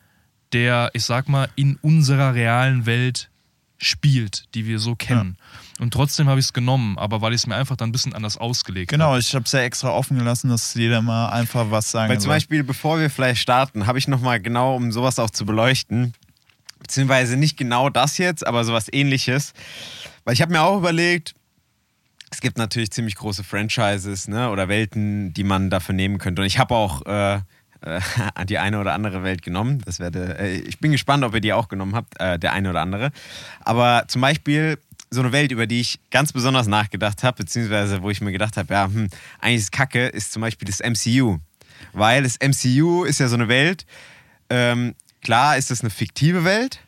der, ich sag mal, in unserer realen Welt spielt, die wir so kennen. Und trotzdem habe ich es genommen, aber weil ich es mir einfach dann ein bisschen anders ausgelegt Genau, habe. ich habe es ja extra offen gelassen, dass jeder mal einfach was sagen Weil zum. Beispiel, bevor wir vielleicht starten, habe ich nochmal genau, um sowas auch zu beleuchten, beziehungsweise nicht genau das jetzt, aber sowas ähnliches. Weil ich habe mir auch überlegt, es gibt natürlich ziemlich große Franchises ne, oder Welten, die man dafür nehmen könnte. Und ich habe auch äh, äh, die eine oder andere Welt genommen. Das werde, äh, ich bin gespannt, ob ihr die auch genommen habt, äh, der eine oder andere. Aber zum Beispiel so eine Welt, über die ich ganz besonders nachgedacht habe, beziehungsweise wo ich mir gedacht habe, ja, hm, eigentlich ist Kacke, ist zum Beispiel das MCU. Weil das MCU ist ja so eine Welt, ähm, klar ist es eine fiktive Welt,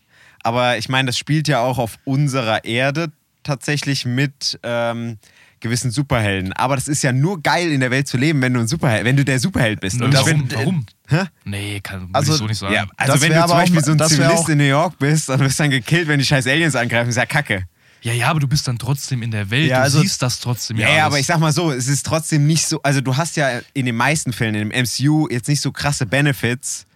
aber ich meine, das spielt ja auch auf unserer Erde tatsächlich mit ähm, gewissen Superhelden. Aber das ist ja nur geil in der Welt zu leben, wenn du ein Superheld, wenn du der Superheld bist. Und warum? find- warum? Hä? Nee, kann Also, ich so nicht sagen. Ja, also Das wenn du zum aber auch- Beispiel so ein Zivilist in New York bist, dann wirst du dann gekillt, wenn die scheiß Aliens angreifen, ist ja kacke. Ja, ja, aber du bist dann trotzdem in der Welt. Ja, du also- siehst das trotzdem Ja, ja. ja, aber ich sag mal so, es ist trotzdem nicht so, also du hast ja in den meisten Fällen im MCU jetzt nicht so krasse Benefits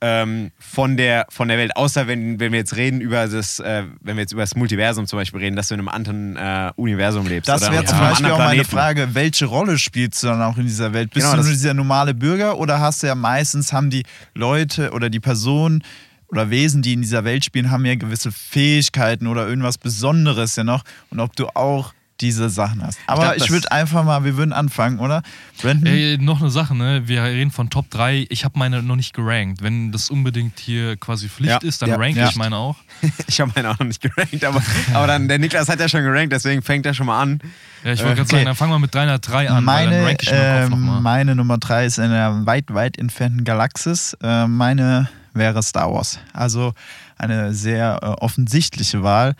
ähm, von, der, von der Welt, außer wenn, wenn wir jetzt reden über das, äh, wenn wir jetzt über das Multiversum zum Beispiel reden, dass du in einem anderen äh, Universum lebst. Das wäre zum Beispiel auch meine. Frage, welche Rolle spielst du dann auch in dieser Welt? Bist Genau, du nur dieser normale Bürger oder hast du ja meistens, haben die Leute oder die Personen oder Wesen, die in dieser Welt spielen, haben ja gewisse Fähigkeiten oder irgendwas Besonderes ja noch und ob du auch diese Sachen hast. Aber ich, das- würde einfach mal, wir würden anfangen, oder? Brandon? Ey, noch eine Sache, ne? Wir reden von Top 3. Ich habe meine noch nicht gerankt. Wenn das unbedingt hier quasi Pflicht Ja, ist, dann ja, rank ja. ich meine auch. Ich habe meinen auch noch nicht gerankt, aber, aber dann, der Niklas hat ja schon gerankt, deswegen fängt er schon mal an. Ja, ich wollte gerade Okay. sagen, dann fangen wir mit 303 an, meine, ich nochmal. meine Nummer drei ist in einer weit, weit entfernten Galaxis. Äh, meine wäre Star Wars. Also eine sehr äh, offensichtliche Wahl.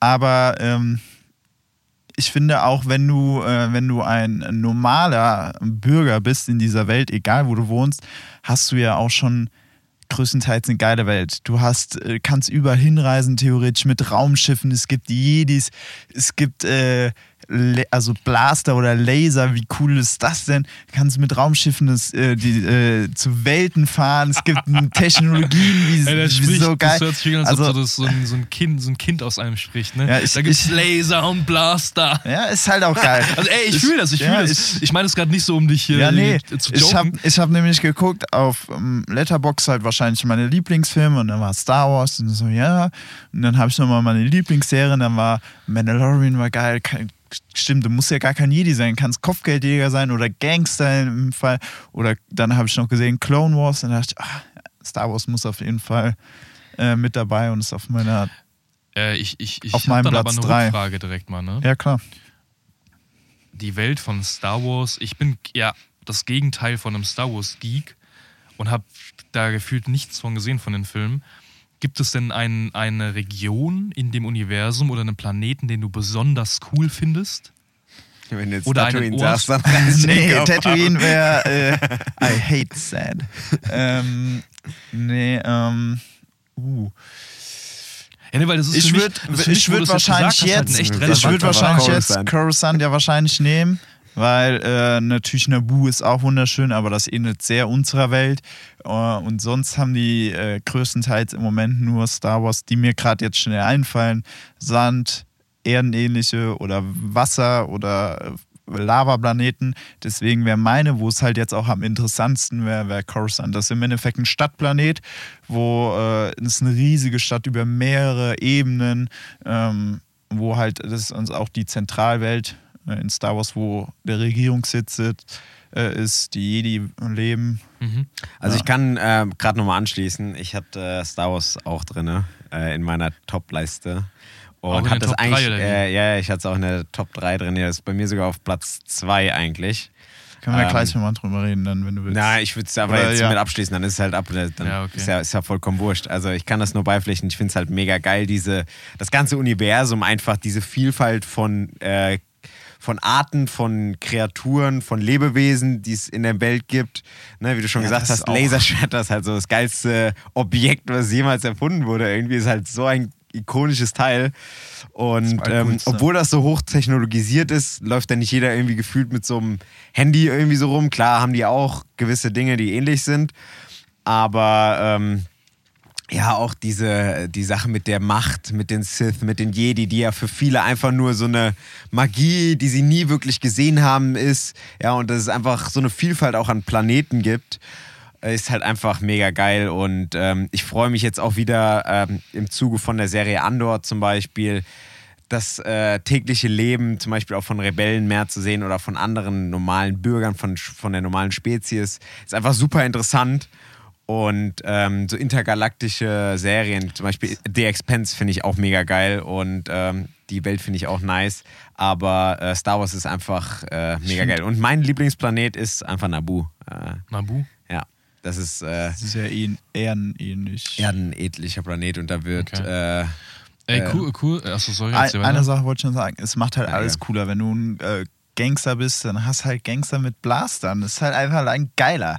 Aber ähm, ich finde auch, wenn du, äh, wenn du ein normaler Bürger bist in dieser Welt, egal wo du wohnst, hast du ja auch schon größtenteils eine geile Welt. Du hast, äh, kannst überall hinreisen, theoretisch mit Raumschiffen, es gibt Jedis, es gibt äh, also Blaster oder Laser, wie cool ist das denn? Du kannst mit Raumschiffen das, äh, die, äh, zu Welten fahren, es gibt Technologien, wie, Ey, der wie spricht, so geil. das hört sich an, als Also- ob so, ein, so, ein kind, so ein Kind aus einem spricht, ne? Ja, ich- da gibt's ich- Laser und Blaster. Ja, ist halt auch geil. Also ey, ich fühle das, ich ja, fühle das. ich- Ich meine das gerade nicht so, um dich hier Ja, nee, zu ich habe joken. ich hab nämlich geguckt auf ähm, Letterboxd halt wahrscheinlich meine Lieblingsfilme und dann war Star Wars und so, ja. Und dann habe ich nochmal meine Lieblingsserien, dann war Mandalorian war geil. Stimmt, du musst ja gar kein Jedi sein, kannst Kopfgeldjäger sein oder Gangster im Fall. Oder dann habe ich noch gesehen Clone Wars und dachte ich, ah, Star Wars muss auf jeden Fall äh, mit dabei und ist auf meiner. Äh, ich ich, ich auf habe meinem dann Platz aber eine. Rückfrage direkt mal, ne? Ja, klar. die Welt von Star Wars. Ich bin ja das Gegenteil von einem Star Wars Geek und habe da gefühlt nichts von gesehen von den Filmen. Gibt es denn ein, eine Region in dem Universum oder einen Planeten, den du besonders cool findest? Wenn du jetzt Oder Tatooine sagst, dann reißt du Nee. Tatooine wäre äh, I hate sad. ähm, nee, ähm, uh. Ja, nee, weil das ist Ich würde würd jetzt wahrscheinlich halt ein jetzt, echt ich würde wahrscheinlich Coruscant. jetzt Coruscant ja wahrscheinlich nehmen, weil äh, natürlich Naboo ist auch wunderschön, aber das ähnelt sehr unserer Welt. Äh, und sonst haben die äh, größtenteils im Moment nur Star Wars, die mir gerade jetzt schnell einfallen. Sand, erdenähnliche oder Wasser oder äh, Lavaplaneten. Deswegen wäre meine, wo es halt jetzt auch am interessantesten wäre, wäre Coruscant. Das ist im Endeffekt ein Stadtplanet, wo äh, es eine riesige Stadt über mehrere Ebenen, ähm, wo halt, das ist uns auch die Zentralwelt äh, in Star Wars, wo der Regierungssitz sitzt, äh, ist, die Jedi leben. Mhm. Also Ja. ich kann äh, gerade nochmal anschließen. Ich hatte äh, Star Wars auch drin äh, in meiner Top-Leiste. Und den das Top eigentlich, oder wie? äh, ja, ich hatte es auch in der Top 3 drin. Ja, ist bei mir sogar auf Platz 2 eigentlich. Können wir Ähm, gleich nochmal drüber reden, dann, wenn du willst. Na, ich würde es aber Oder, jetzt ja. mit abschließen, dann ist es halt ab. Dann Ja, okay. ist, ja, ist ja vollkommen wurscht. Also ich kann das nur beipflichten. Ich finde es halt mega geil, diese, das ganze Universum, einfach diese Vielfalt von, äh, von Arten, von Kreaturen, von Lebewesen, die es in der Welt gibt. Ne, wie du schon Ja, gesagt hast, Laserschwerter ist halt so das geilste Objekt, was jemals erfunden wurde. Irgendwie ist halt so ein ikonisches Teil. Und Das ähm, obwohl das so hochtechnologisiert ist, läuft da nicht jeder irgendwie gefühlt mit so einem Handy irgendwie so rum. Klar haben die auch gewisse Dinge, die ähnlich sind. Aber ähm, ja, auch diese die Sache mit der Macht, mit den Sith, mit den Jedi, die ja für viele einfach nur so eine Magie, die sie nie wirklich gesehen haben, ist. Ja, und dass es einfach so eine Vielfalt auch an Planeten gibt, äh, ist halt einfach mega geil. Und ähm, ich freue mich jetzt auch wieder ähm, im Zuge von der Serie Andor zum Beispiel, das äh, tägliche Leben zum Beispiel auch von Rebellen mehr zu sehen oder von anderen normalen Bürgern, von, von der normalen Spezies, ist einfach super interessant. Und ähm, so intergalaktische Serien, zum Beispiel The Expense finde ich auch mega geil und ähm, die Welt finde ich auch nice. Aber äh, Star Wars ist einfach äh, mega geil. Und mein Lieblingsplanet ist einfach Naboo. Äh, Nabu. ja, das ist äh, Das ist ja eh ehrenähnlich. ja ein edlicher Planet und da wird Okay. äh, Ey, Äh, cool, cool. Achso, sorry. Ein, erzähl weiter. eine Sache wollte ich schon sagen, es macht halt Ja, alles ja. cooler. Wenn du ein äh, Gangster bist, dann hast halt Gangster mit Blastern. Das ist halt einfach ein geiler.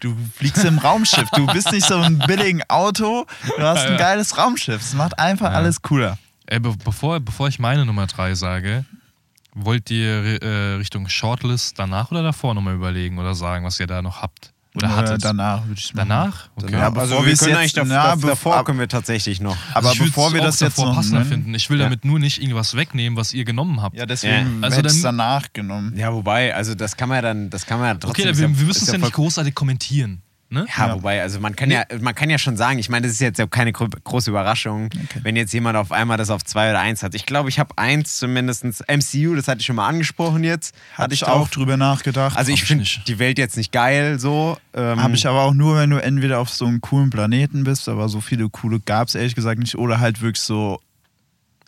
Du fliegst im Raumschiff, du bist nicht so ein billigen Auto, du hast ein geiles Raumschiff. Es macht einfach Ja. alles cooler. Ey, be bevor, bevor ich meine Nummer 3 sage, wollt ihr äh, Richtung Shortlist danach oder davor nochmal überlegen oder sagen, was ihr da noch habt? Oder Äh, hattet? danach würde ich. Danach? Okay. Ja, also wir können jetzt- eigentlich dav na, davor ab- können wir tatsächlich noch. Aber ich bevor wir auch das jetzt davor noch passender nennen- finden. Ich will Ja. damit nur nicht irgendwas wegnehmen, was ihr genommen habt. Ja, deswegen Ja. Also es dann- danach genommen. Ja, wobei, also das kann man ja dann, das kann man ja trotzdem. okay, wir, wir müssen es ja nicht großartig kommentieren. Ne? Ja, Ja. wobei, also man kann ja, man kann ja schon sagen, ich meine, das ist jetzt ja keine gro große Überraschung, wenn jetzt jemand auf einmal das auf zwei oder eins hat. Ich glaube, ich habe eins zumindest MCU, das hatte ich schon mal angesprochen jetzt. Hatte ich auch drüber nachgedacht. Also ich finde die Welt jetzt nicht geil, so. Ähm, Habe ich aber auch nur, wenn du entweder auf so einem coolen Planeten bist, aber so viele coole gab es ehrlich gesagt nicht, oder halt wirklich so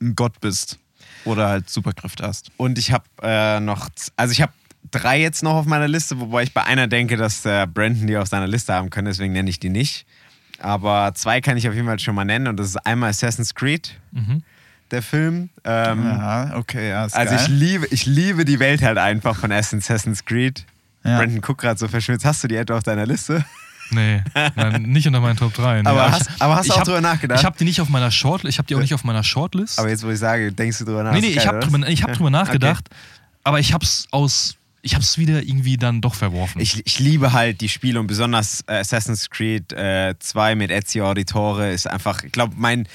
ein Gott bist. Oder halt Superkräfte hast. Und ich habe äh, noch, also ich habe drei jetzt noch auf meiner Liste, wobei ich bei einer denke, dass äh, Brandon die auf seiner Liste haben könnte, deswegen nenne ich die nicht. Aber zwei kann ich auf jeden Fall schon mal nennen und das ist einmal Assassin's Creed, Mhm. der Film. Ähm, ja, okay, ja, ist Also geil. ich liebe, ich liebe die Welt halt einfach von Assassin's Creed. Ja. Brandon guckt gerade so verschmitzt. Hast du die etwa auf deiner Liste? Nee, nein, nicht unter meinen Top 3. Nee. Aber ich- hast- aber hast du ich auch hab- drüber nachgedacht? Ich habe die nicht auf meiner Shortlist. Ich habe die auch nicht auf meiner Shortlist. Aber jetzt, wo ich sage, denkst du drüber nach? nee, nee, ich habe drüber, ich hab drüber Okay. nachgedacht. Aber ich habe es aus. Ich habe es wieder irgendwie dann doch verworfen. Ich, ich liebe halt die Spiele und besonders äh, Assassin's Creed äh, 2 mit Ezio Auditore ist einfach, ich glaube, mein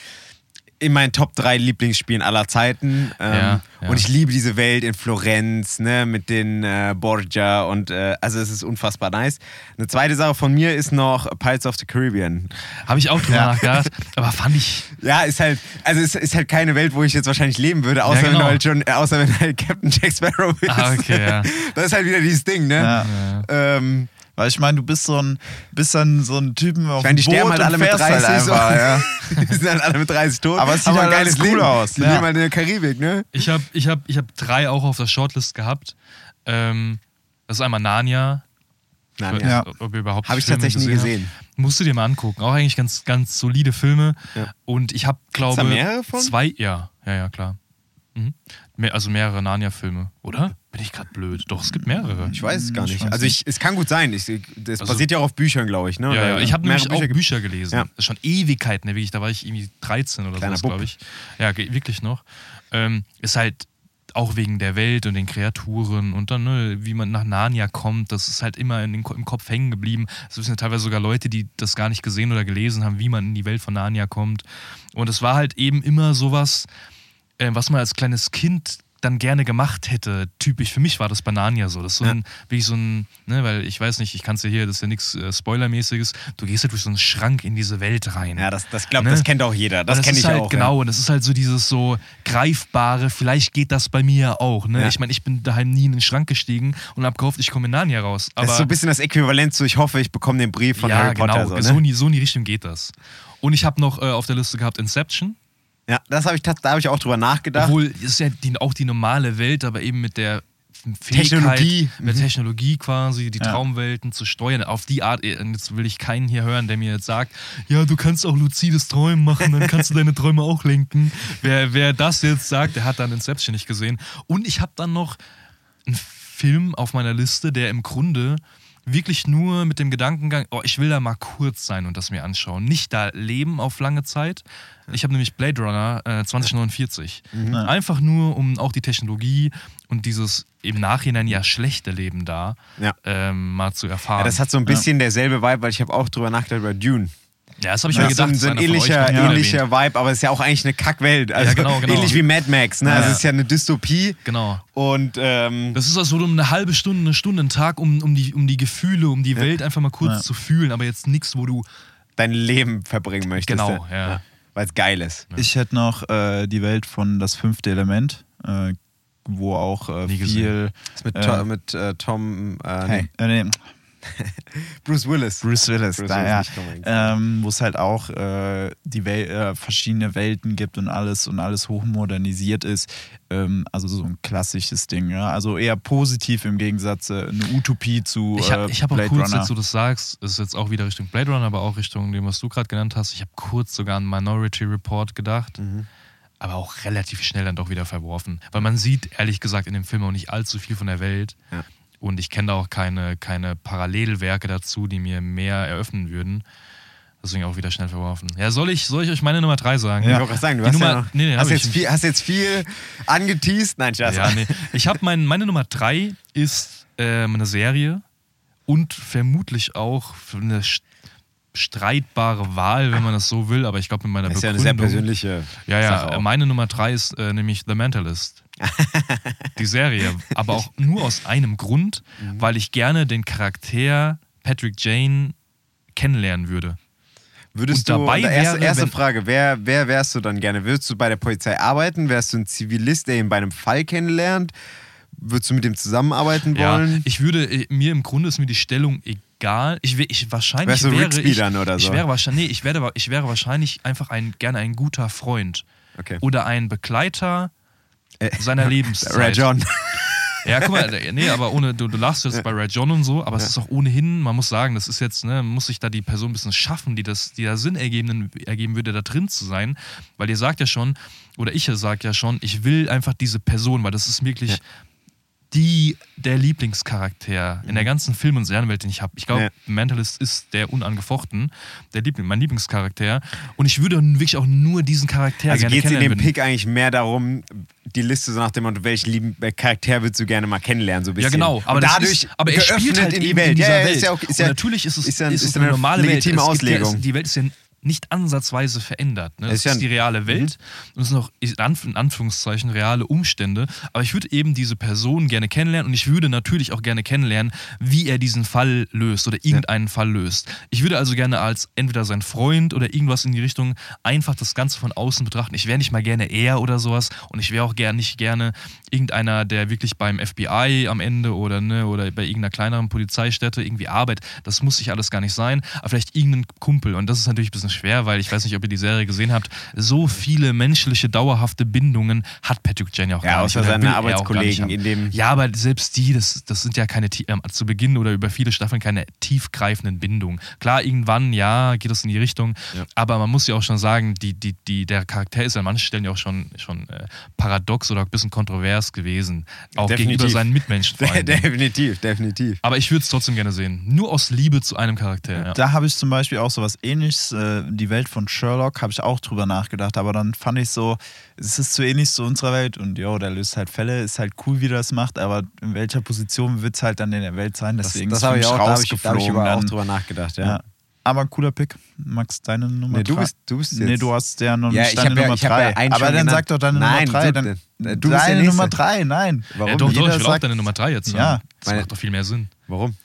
in meinen Top 3 Lieblingsspielen aller Zeiten. Ähm, Ja, ja. Und ich liebe diese Welt in Florenz, ne, mit den äh, Borgia und äh, also es ist unfassbar nice. Eine zweite Sache von mir ist noch Pirates of the Caribbean. habe ich auch drüber nachgedacht. Aber fand ich. Ja, ist halt, also es ist halt keine Welt, wo ich jetzt wahrscheinlich leben würde, außer Ja, genau. wenn du halt schon, außer wenn du halt Captain Jack Sparrow bist. Ah, okay, ja. Das ist halt wieder dieses Ding, ne? Ja. Ähm, Weil ich meine, du bist so ein, bist dann so ein Typen auf ich meine, die dem sterben Boot halt alle und mit fährst 30 halt einfach, so. ja. Die sind halt alle mit 30 tot. Aber es sieht haben halt ein geiles cool Leben. aus, Die ja. leben halt in der Karibik, ne? Ich habe ich hab, ich hab drei auch auf der Shortlist gehabt. Ähm, das ist einmal Narnia. Ja. nicht, Ob ihr überhaupt Habe ich Filme tatsächlich nie habt. gesehen. Musst du dir mal angucken. Auch eigentlich ganz, ganz solide Filme. Ja. Und ich habe, glaube da mehrere von? zwei, ja, ja, ja, klar. Mhm. Also mehrere Narnia-Filme, oder? Bin ich gerade blöd? Doch, es gibt mehrere. Ich weiß es gar Ich nicht. Also ich, es kann gut sein. Ich, das Also- basiert ja auch auf Büchern, glaube ich. Ne? Ja, ja, ich habe nämlich auch gibt- Bücher gelesen. Ja. Das ist schon Ewigkeiten, ne, wirklich. Da war ich irgendwie 13 oder so, glaube ich. Ja, wirklich noch. Ähm, ist halt auch wegen der Welt und den Kreaturen und dann, ne, wie man nach Narnia kommt, das ist halt immer den, im Kopf hängen geblieben. Es wissen ja teilweise sogar Leute, die das gar nicht gesehen oder gelesen haben, wie man in die Welt von Narnia kommt. Und es war halt eben immer sowas, äh, was man als kleines Kind dann gerne gemacht hätte. Typisch für mich war das bei Narnia so. Das ist so ein, wirklich so ein, ne, weil ich weiß nicht, ich kann es ja hier, das ist ja nichts äh, Spoilermäßiges. Du gehst halt durch so einen Schrank in diese Welt rein. Ja, das, das glaube Ne? das kennt auch jeder. Das Und kenne ich halt, auch. Genau, und es ist halt so dieses so greifbare, vielleicht geht das bei mir ja auch. Ne? Ja. Ich meine, ich bin daheim nie in den Schrank gestiegen und habe gehofft, ich komme in Narnia raus. Ja. Aber Das ist so ein bisschen das Äquivalent zu, ich hoffe, ich bekomme den Brief von ja, Harry Potter. genau, so, so, ne? in die, so in die Richtung geht das. Und ich habe noch äh, auf der Liste gehabt Inception. Ja, das habe ich, da habe ich auch drüber nachgedacht. Obwohl, es ist ja die, auch die normale Welt, aber eben mit der Fähigkeit, Technologie. mit Mhm. Technologie quasi, die Ja. Traumwelten zu steuern. Auf die Art, äh, jetzt will ich keinen hier hören, der mir jetzt sagt, ja, du kannst auch luzides Träumen machen, dann kannst du deine Träume auch lenken. Wer, wer das jetzt sagt, der hat dann Inception nicht gesehen. Und ich habe dann noch einen Film auf meiner Liste, der im Grunde wirklich nur mit dem Gedankengang, oh, ich will da mal kurz sein und das mir anschauen. Nicht da leben auf lange Zeit. Ich habe nämlich Blade Runner äh, 2049. Einfach nur, um auch die Technologie und dieses im Nachhinein ja schlechte Leben da Ja. ähm, mal zu erfahren. ja, das hat so ein bisschen derselbe Vibe, weil ich habe auch drüber nachgedacht über Dune. Ja, das habe ich Das mir so gedacht. ein, so ein das ist einer von euch ähnlicher, ähnlicher Vibe, aber es ist ja auch eigentlich eine Kackwelt. Also genau, genau. ähnlich wie Mad Max. Ne? Also Ja. es ist ja eine Dystopie. Genau. Und ähm, Das ist also um eine halbe Stunde, eine Stunde, einen Tag, um, um, die, um die Gefühle, um die Welt einfach mal kurz Ja. zu fühlen, aber jetzt nichts, wo du. dein Leben verbringen möchtest. Genau, ja. Weil es geil ist. Ich hätte noch äh, die Welt von Das fünfte Element, äh, wo auch äh, Nie viel. gesehen. Das ist mit, Äh, mit äh, Tom, äh, Hey, äh, nee, Bruce Willis. Bruce Willis, Bruce da, Willis, ja. ähm, wo es halt auch äh, die Wel äh, verschiedene Welten gibt und alles und alles hochmodernisiert ist. Ähm, also so ein klassisches Ding. Ja? Also eher positiv im Gegensatz äh, eine Utopie zu Ich, hab- äh, ich habe auch Blade kurz, Runner. jetzt du das sagst, ist jetzt auch wieder Richtung Blade Runner, aber auch Richtung dem, was du gerade genannt hast. Ich habe kurz sogar an Minority Report gedacht, Mhm. aber auch relativ schnell dann doch wieder verworfen. Weil man sieht, ehrlich gesagt, in dem Film auch nicht allzu viel von der Welt. Ja. Und ich kenne da auch keine, keine Parallelwerke dazu, die mir mehr eröffnen würden. Deswegen auch wieder schnell verworfen. Ja, soll ich, soll ich euch meine Nummer 3 sagen? Ich wollte gerade sagen, du Die hast, Nummer- ja noch, nee, nee, hast, ich jetzt viel, hast jetzt viel angeteased. Nein, Scherz. Ja, nee. Ich habe mein, meine Nummer drei ist ähm, eine Serie und vermutlich auch eine st- streitbare Wahl, wenn man das so will, aber ich glaube mit meiner Das ist ja eine sehr persönliche Ja, Sache ja, auch. meine Nummer drei ist äh, nämlich The Mentalist. Die Serie. Aber auch nur aus einem Grund, Mhm. weil ich gerne den Charakter Patrick Jane kennenlernen würde. Würdest Und du, dabei erste, wäre, erste Frage, wer, wer wärst du dann gerne? Würdest du bei der Polizei arbeiten? Wärst du ein Zivilist, der ihn bei einem Fall kennenlernt? Würdest du mit ihm zusammenarbeiten Ja, wollen? ich würde, äh, mir im Grunde ist mir die Stellung egal. Ich, ich wahrscheinlich Wärst du wäre ich, oder so? Ich wäre wahrscheinlich, nee, ich, werde, ich wäre wahrscheinlich einfach ein, gerne ein guter Freund. Okay. Oder ein Begleiter seiner Lebenszeit. Ray John. Ja, guck mal, nee, aber ohne, du, du lachst jetzt bei Red John und so, aber es ist auch ohnehin, man muss sagen, das ist jetzt, ne, muss sich da die Person ein bisschen schaffen, die das, die da Sinn ergeben, ergeben würde, da drin zu sein. Weil ihr sagt ja schon, oder ich sag ja schon, ich will einfach diese Person, weil das ist wirklich Ja. Die, der Lieblingscharakter in der ganzen Film- und Serienwelt, den ich habe. Ich glaube, Ja. Mentalist ist der unangefochten, der Liebling, mein Lieblingscharakter. Und ich würde wirklich auch nur diesen Charakter Also gerne geht es in dem kennenlernen. Pick eigentlich mehr darum, die Liste so nach dem Motto, welchen lieben äh, Charakter würdest du gerne mal kennenlernen, so ein bisschen. Ja, genau. Aber, dadurch ist, aber er spielt halt in die Welt. in dieser ja, ja, Welt. Ist ja, auch, ist Und ja, natürlich ist es, ist ja, ist ist eine normale legitime Welt. Ja- Auslegung. es, die Welt ist ja nicht ansatzweise verändert. Ne? Das ist ja ist die reale Welt und es sind auch in Anf- in Anführungszeichen reale Umstände. Aber ich würde eben diese Person gerne kennenlernen und ich würde natürlich auch gerne kennenlernen, wie er diesen Fall löst oder irgendeinen Fall löst. Ich würde also gerne als entweder sein Freund oder irgendwas in die Richtung einfach das Ganze von außen betrachten. Ich wäre nicht mal gerne er oder sowas und ich wäre auch gerne nicht gerne irgendeiner, der wirklich beim FBI am Ende oder, ne, oder bei irgendeiner kleineren Polizeistätte irgendwie arbeitet. Das muss sich alles gar nicht sein, aber vielleicht irgendein Kumpel. Und das ist natürlich ein bisschen schwer, weil ich weiß nicht, ob ihr die Serie gesehen habt. So viele menschliche, dauerhafte Bindungen hat Patrick Jane ja auch Ja, gar außer nicht. seine er auch gar nicht Arbeitskollegen in dem- Ja, aber selbst die, das, das sind ja keine, ähm, zu Beginn oder über viele Staffeln keine tiefgreifenden Bindungen. Klar, irgendwann, ja, geht es in die Richtung, Ja. aber man muss ja auch schon sagen, die, die, die, der Charakter ist an manchen Stellen ja auch schon, schon äh, paradox oder ein bisschen kontrovers gewesen. Auch Definitiv. gegenüber seinen Mitmenschen vor allem. definitiv, definitiv. Aber ich würde es trotzdem gerne sehen. Nur aus Liebe zu einem Charakter. Ja. Da habe ich zum Beispiel auch sowas ähnliches, äh, die Welt von Sherlock, habe ich auch drüber nachgedacht, aber dann fand ich so, es ist zu ähnlich zu unserer Welt und jo, der löst halt Fälle, ist halt cool, wie er das macht, aber in welcher Position wird es halt dann in der Welt sein, Das, deswegen das ist habe ich auch, da habe ich, da hab ich rausgeflogen. auch drüber nachgedacht, ja. ja. Aber cooler Pick. Max, deine Nummer Nee, du bist- du bist Nee, jetzt- du hast ja noch Ja, nicht ich deine ja- Nummer ich hab ja drei. einen aber dann sag doch deine Nein, Nummer drei. du- Dann, du bist der deine. Nummer drei, nein. Warum? Ja, doch, doch, ich will auch sagt- deine Nummer 3 jetzt sagen. Ja. Das Meine- macht doch viel mehr Sinn. Warum?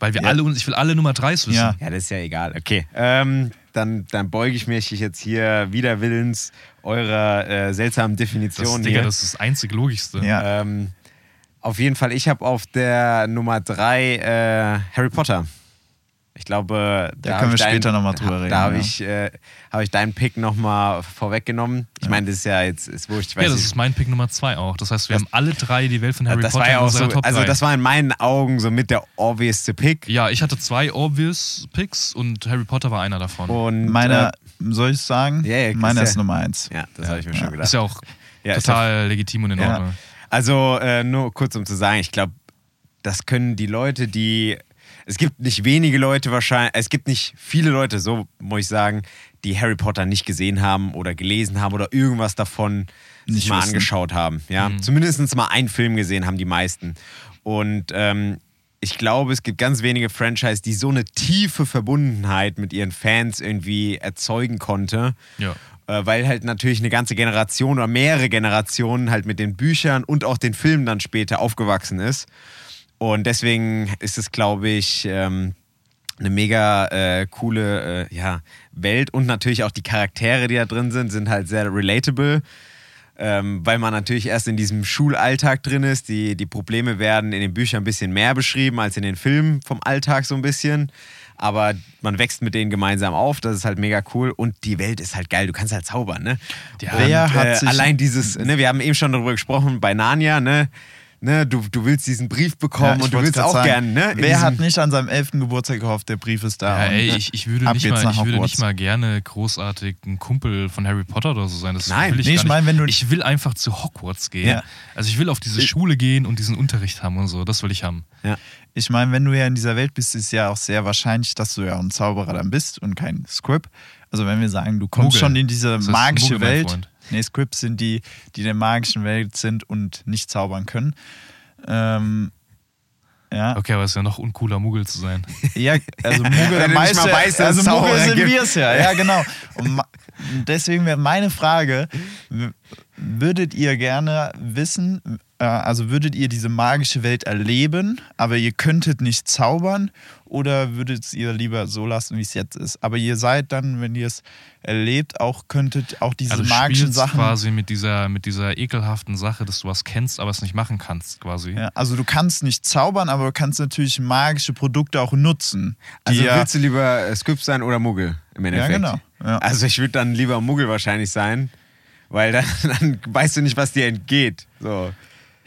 Weil wir Ja. alle, uns- ich will alle Nummer 3 wissen. Ja. Ja, das ist ja egal. Okay, ähm, dann, dann beuge ich mich jetzt hier wider Willens eurer äh, seltsamen Das, Definition Digga, hier. das ist das einzig Logischste. Ja. Ähm, auf jeden Fall, ich habe auf der Nummer drei äh, Harry Potter. Ich glaube, Da hab können wir später noch mal drüber reden, Da habe ja. ich, äh, hab ich deinen Pick nochmal vorweggenommen. Ich meine, das ist ja jetzt, ist wurscht, ich weiß Ja, das nicht. ist mein Pick Nummer 2 auch. Das heißt, wir Das- haben alle drei die Welt von Harry das Potter war ja in auch so, Top also 3. das war in meinen Augen so mit der obviousste Pick. ja, ich hatte zwei obvious Picks und Harry Potter war einer davon. Und Meiner, soll ich sagen? ja, ja, Meiner ist ja- Nummer eins. äh, ja, das habe ich mir schon gedacht. ist ja auch Ja, total legitim und in Ja. Ordnung. Also äh, nur kurz um zu sagen, ich glaube, das können die Leute, die. Es gibt nicht wenige Leute wahrscheinlich, es gibt nicht viele Leute, so muss ich sagen, die Harry Potter nicht gesehen haben oder gelesen haben oder irgendwas davon sich Nicht mal wissen. angeschaut haben. Ja? Mhm. Zumindest mal einen Film gesehen haben die meisten. Und ähm, ich glaube, es gibt ganz wenige Franchise, die so eine tiefe Verbundenheit mit ihren Fans irgendwie erzeugen konnte. Ja. Äh, weil halt natürlich eine ganze Generation oder mehrere Generationen halt mit den Büchern und auch den Filmen dann später aufgewachsen ist. Und deswegen ist es, glaube ich, ähm, eine mega äh, coole äh, ja, Welt und natürlich auch die Charaktere, die da drin sind, sind halt sehr relatable. Ähm, weil man natürlich erst in diesem Schulalltag drin ist. Die, die Probleme werden in den Büchern ein bisschen mehr beschrieben als in den Filmen vom Alltag so ein bisschen. Aber man wächst mit denen gemeinsam auf, das ist halt mega cool. Und die Welt ist halt geil, du kannst halt zaubern, ne? Ja. Und, äh, allein dieses, ne, wir haben eben schon darüber gesprochen bei Narnia, ne? Ne du, du willst diesen Brief bekommen ich und du willst auch sagen, gerne, ne? Wer hat nicht an seinem 11. Geburtstag gehofft, der Brief ist da? Ja, ey, ne? ich, ich, würde nicht jetzt mal, nach ich würde nicht mal gerne großartig ein Kumpel von Harry Potter oder so sein. Das Nein. will ich Nee, ich mein, wenn du- ich will einfach zu Hogwarts gehen. Ja. Also ich will auf diese Schule gehen und diesen Unterricht haben und so. Das will ich haben. ja. Ich meine, wenn du ja in dieser Welt bist, ist ja auch sehr wahrscheinlich, dass du ja ein Zauberer dann bist und kein Script. Also wenn wir sagen, du kommst Muggel. schon in diese magische Muggel, Welt. Nee, Scripts sind die, die in der magischen Welt sind und nicht zaubern können. Ähm, ja. Okay, aber es ist ja noch uncooler, Muggel zu sein. Ja, also Muggel, der du nicht meiste, mal weißt, dass es also Muggel sind wir es ja, ja genau. Und deswegen wäre meine Frage, würdet ihr gerne wissen, also würdet ihr diese magische Welt erleben, aber ihr könntet nicht zaubern oder würdet ihr lieber so lassen, wie es jetzt ist? Aber ihr seid dann, wenn ihr es erlebt, auch könntet auch diese Also magischen Sachen... quasi mit dieser, mit dieser ekelhaften Sache, dass du was kennst, aber es nicht machen kannst, quasi. Ja, also du kannst nicht zaubern, aber du kannst natürlich magische Produkte auch nutzen. Also ja, willst du lieber äh, Script sein oder Muggel im Endeffekt? genau, ja. Also ich würde dann lieber Muggel wahrscheinlich sein, weil dann, dann weißt du nicht, was dir entgeht. So.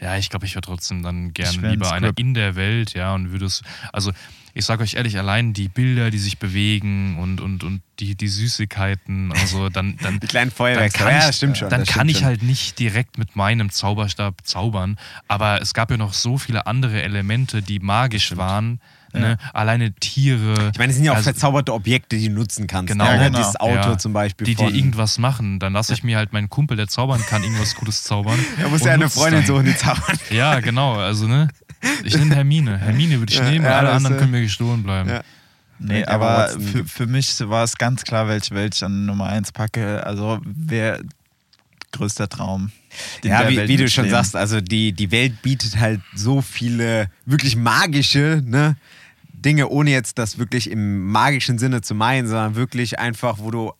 Ja, ich glaube, ich wäre trotzdem dann gern wär ein lieber einer in der Welt, ja, und würde es, also ich sage euch ehrlich, allein die Bilder, die sich bewegen und, und, und die, die Süßigkeiten, also dann, dann, Die kleinen dann Feuerwerke. kann, ja, ich, stimmt schon. dann kann stimmt ich schon. halt nicht direkt mit meinem Zauberstab zaubern, aber es gab ja noch so viele andere Elemente, die magisch waren, ne? alleine Tiere. Ich meine, es sind ja auch also- verzauberte Objekte, die du nutzen kannst. Genau, ne? genau. Dieses Auto Ja, zum Beispiel. Die dir irgendwas machen. Dann lasse ich mir halt meinen Kumpel, der zaubern kann, irgendwas Gutes zaubern. Und du ja eine Freundin suchen, die zaubern. Ja, genau. Also, ne? Ich nehme Hermine. Hermine würde ich Ja, nehmen, ja, alle anderen äh, können mir gestohlen bleiben. Ja. Nee, aber für, für mich war es ganz klar, welche Welt ich an Nummer 1 packe. Also wer größter Traum. Ja, wie, wie du schon sagst, also die, die Welt bietet halt so viele wirklich magische ne, Dinge, ohne jetzt das wirklich im magischen Sinne zu meinen, sondern wirklich einfach, wo du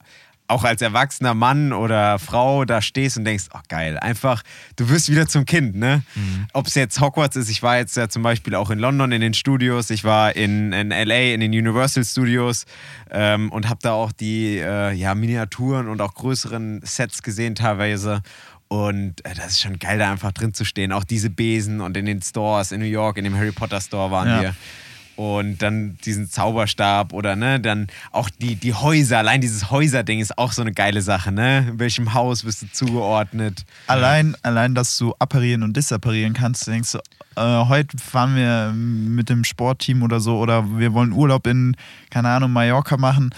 auch als erwachsener Mann oder Frau da stehst und denkst, ach geil, einfach, du wirst wieder zum Kind, ne? Mhm. Ob es jetzt Hogwarts ist, ich war jetzt ja zum Beispiel auch in London in den Studios, ich war in, in LA in den Universal Studios ähm, und habe da auch die äh, ja, Miniaturen und auch größeren Sets gesehen teilweise. Und äh, das ist schon geil, da einfach drin zu stehen. Auch diese Besen und in den Stores in New York, in dem Harry Potter Store waren Ja. wir. Und dann diesen Zauberstab oder ne, dann auch die, die Häuser, allein dieses Häuserding ist auch so eine geile Sache, ne? In welchem Haus bist du zugeordnet? Allein, allein, dass du apparieren und disapparieren kannst, du denkst du, äh, heute fahren wir mit dem Sportteam oder so oder wir wollen Urlaub in, keine Ahnung, Mallorca machen.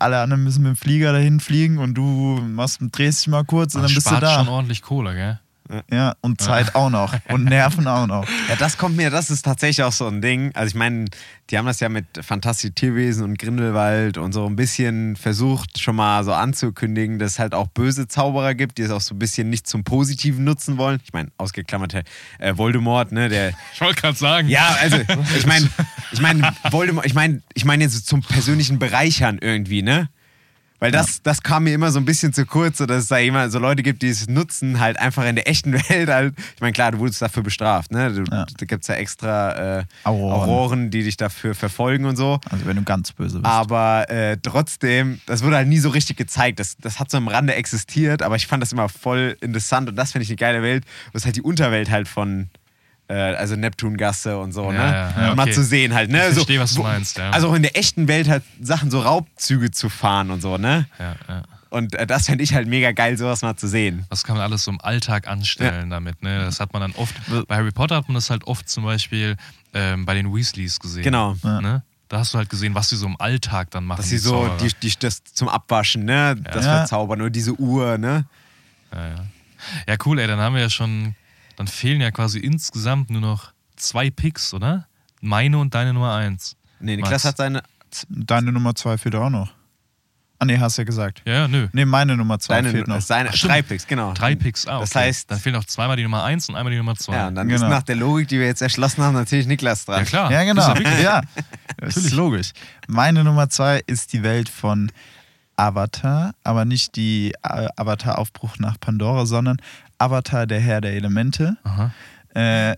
Alle anderen müssen mit dem Flieger dahin fliegen und du machst, drehst dich mal kurz und dann bist du da. schon ordentlich Kohle, gell? Ja, und Zeit auch noch. Und Nerven auch noch. Ja, das kommt mir, das ist tatsächlich auch so ein Ding. Also ich meine, die haben das ja mit Fantastische Tierwesen und Grindelwald und so ein bisschen versucht schon mal so anzukündigen, dass es halt auch böse Zauberer gibt, die es auch so ein bisschen nicht zum Positiven nutzen wollen. Ich meine, ausgeklammert äh, Voldemort, ne, der Ich wollte gerade sagen. Ja, also ich meine, ich meine, Voldemort, ich meine, ich meine jetzt zum persönlichen Bereichern irgendwie, ne? Weil das, das kam mir immer so ein bisschen zu kurz, so dass es da immer so Leute gibt, die es nutzen, halt einfach in der echten Welt halt. Ich meine, klar, du wurdest dafür bestraft, ne? Du, Ja. Da gibt es ja extra äh, Auroren. Auroren, die dich dafür verfolgen und so. Also wenn du ganz böse bist. Aber äh, trotzdem, das wurde halt nie so richtig gezeigt. Das, das hat so am Rande existiert, aber ich fand das immer voll interessant und das finde ich eine geile Welt. Ist halt die Unterwelt halt von, äh, also Neptungasse und so, Ja, ne? ja, ja, Mal okay. zu sehen halt, ne? Ich verstehe, so, was du wo- meinst, ja. Also auch in der echten Welt halt Sachen, so Raubzüge zu fahren und so, ne? Ja, ja. Und äh, das fände ich halt mega geil, sowas mal zu sehen. Was kann man alles so im Alltag anstellen damit? Ne? Das hat man dann oft. Bei Harry Potter hat man das halt oft zum Beispiel ähm, bei den Weasleys gesehen. Genau. Ne? Da hast du halt gesehen, was sie so im Alltag dann machen. Dass sie so die, die, das zum Abwaschen, ne? Das Ja. Verzaubern oder diese Uhr, ne? Ja, ja. ja, cool, ey. Dann haben wir ja schon. Dann fehlen ja quasi insgesamt nur noch zwei Picks, oder? Meine und deine Nummer eins. Nee, Max. Niklas hat seine. Deine Nummer zwei fehlt auch noch. Ah, nee, hast ja gesagt. Ja, ja, nö. Nee, meine Nummer zwei Seine, fehlt noch. seine Ach, drei Picks, genau. Drei Picks, ah, Das okay. heißt- Dann fehlen noch zweimal die Nummer eins und einmal die Nummer zwei. Ja, und dann Genau. ist nach der Logik, die wir jetzt erschlossen haben, natürlich Niklas dran. Ja, klar. Ja, genau. Ist ja wirklich- Ja, das ist logisch. Meine Nummer zwei ist die Welt von Avatar, aber nicht die äh, Avatar-Aufbruch nach Pandora, sondern Avatar, der Herr der Elemente. Aha. Äh,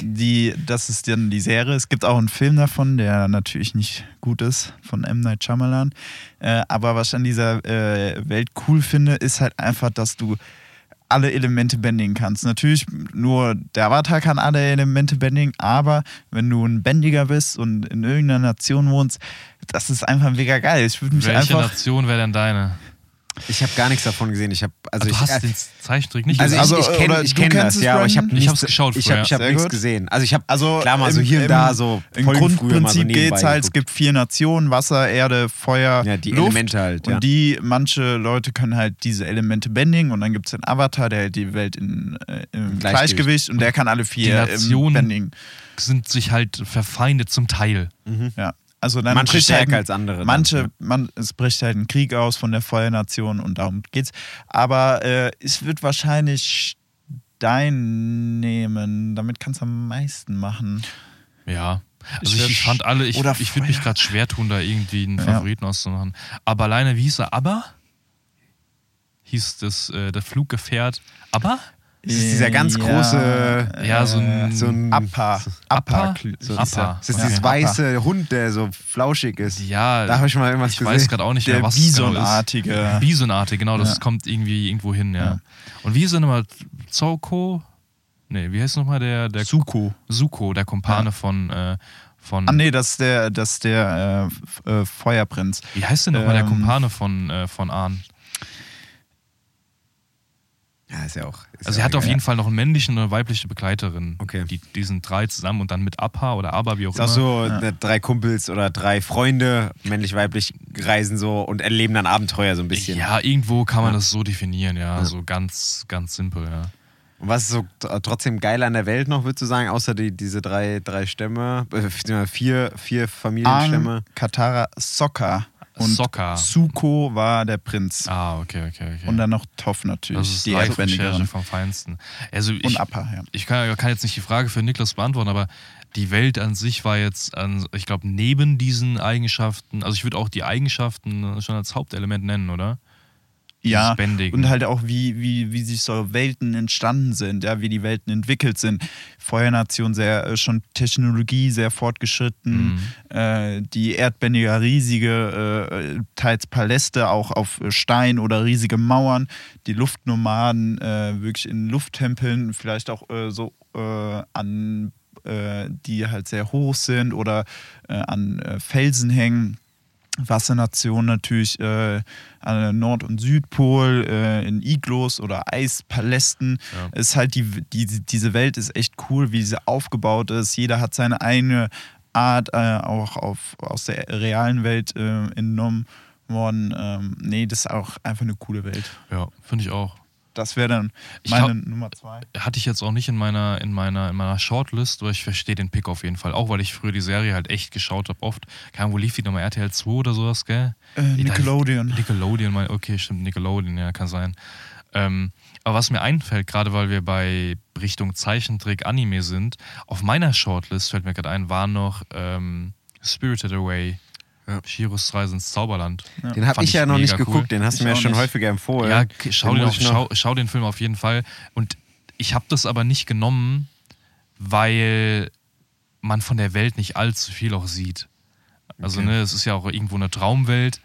die, das ist dann die Serie. Es gibt auch einen Film davon, der natürlich nicht gut ist, von M. Night Shyamalan. Äh, aber was ich an dieser äh, Welt cool finde, ist halt einfach, dass du alle Elemente bändigen kannst. Natürlich nur der Avatar kann alle Elemente bändigen, aber wenn du ein Bändiger bist und in irgendeiner Nation wohnst, das ist einfach mega geil. Ich würde mich Welche einfach. Nation wäre denn deine? Ich habe gar nichts davon gesehen. Ich habe also du ich, hast äh, den Zeichentrick nicht also ich, gesehen. Also, ich kenne ich du kenn kennst das, ja, aber ich habe? Ich hab's geschaut Ich vorher. habe ich hab nichts gesehen. Also ich habe Also klar mal so im- hier und da so Im voll früher mal so Grundprinzip nebenbei geht es halt, es gibt vier Nationen, Wasser, Erde, Feuer, Ja, die Luft. Elemente halt, Und ja. die, manche Leute können halt diese Elemente bändigen und dann gibt es den Avatar, der hält die Welt in, äh, im Gleichgewicht. Gleichgewicht. und der kann alle Die vier ähm, Nationen bändigen. sind sich halt verfeindet zum Teil. Ja. Also dann Manche bricht stärker halt, als andere dann, Manche, ja. man, es bricht halt ein Krieg aus von der Feuernation und darum geht's. Aber äh, es wird wahrscheinlich Stein nehmen. Damit kannst du am meisten machen. Ja. Also Ich ich, fand alle, ich, ich würde mich gerade schwer tun, da irgendwie einen Ja. Favoriten auszumachen. Aber alleine, wie hieß er? Aber? Hieß das äh, der Fluggefährt? Aber? Das ist dieser ganz Ja, große, Ja, so ein- so ein Appa. Appa? Appa. so Appa. Das ist Okay. dieses weiße Hund, der so flauschig ist. Ja, Da habe ich mal irgendwas ich gesehen. weiß gerade auch nicht Der mehr, was es genau ist. Bisonartige. Bisonartig, genau, das Ja. kommt irgendwie irgendwo hin, ja. Ja. Und wie ist er nochmal? Zoko? Nee, wie heißt nochmal der, der Suko. Suko, der Kumpane Ja. von, äh, von Ah, nee, das ist der, das der äh, äh, Feuerprinz. wie heißt denn nochmal der Ähm, Kumpane von, äh, von Ahn? Ja, ist ja auch. Ist Also ja er hat auch auf jeden Fall noch einen männlichen und eine weibliche Begleiterin. Okay. Die, die sind drei zusammen und dann mit Abha oder Aber, wie auch Ist auch immer. so, äh, drei Kumpels oder drei Freunde, männlich-weiblich, reisen so und erleben dann Abenteuer so ein bisschen. Ja, irgendwo kann man Ja. das so definieren, ja. So ganz, ganz simpel, ja. Und was ist so tr- trotzdem geil an der Welt noch, würdest du sagen, außer die, diese drei, drei Stämme, äh, vier, vier Familienstämme? Aang, Katara, Sokka. Und Sokka. Suko war der Prinz. Ah, okay, okay, okay. Und dann noch Toff natürlich, das ist die Erdbändigerin. vom Feinsten. Also ich, Und Appa, ja. ich kann, kann jetzt nicht die Frage für Niklas beantworten, aber die Welt an sich war jetzt, an, ich glaube, neben diesen Eigenschaften, also ich würde auch die Eigenschaften schon als Hauptelement nennen, oder? Ja, Bändigen. und halt auch, wie, wie, wie sich so Welten entstanden sind, ja, wie die Welten entwickelt sind. Feuernation sehr äh, schon Technologie sehr fortgeschritten, Mhm. äh, die Erdbändiger riesige, äh, teils Paläste auch auf Stein oder riesige Mauern, die Luftnomaden äh, wirklich in Lufttempeln, vielleicht auch äh, so äh, an die halt sehr hoch sind oder an Felsen hängen. Wassernation natürlich äh, an Nord- und Südpol, äh, in Iglos oder Eispalästen. Ja. Es ist halt die, die, diese Welt ist echt cool, wie sie aufgebaut ist. Jeder hat seine eigene Art, äh, auch auf, aus der realen Welt äh, entnommen worden. Ähm, nee, das ist auch einfach eine coole Welt. Ja, finde ich auch. Das wäre dann Ich meine glaub- Nummer zwei. Hatte ich jetzt auch nicht in meiner, in meiner, in meiner Shortlist, aber ich verstehe den Pick auf jeden Fall. Auch weil ich früher die Serie halt echt geschaut habe, oft. Ahnung, wo lief die nochmal? RTL 2 oder sowas, gell? Äh, Nickelodeon. Nickelodeon, mein, okay, stimmt, Nickelodeon, ja, kann sein. Ähm, aber was mir einfällt, gerade weil wir bei Richtung Zeichentrick Anime sind, auf meiner Shortlist fällt mir gerade ein, war noch ähm, Spirited Away. Ja. Shiros Reise ins Zauberland. Den habe Fand ich ja noch nicht geguckt, den hast Ich du mir auch schon nicht. häufiger empfohlen. Ja, schau, Den den auf, ich noch- schau, schau den Film auf jeden Fall. Und ich habe das aber nicht genommen, weil man von der Welt nicht allzu viel auch sieht. Also, Okay. ne, es ist ja auch irgendwo eine Traumwelt,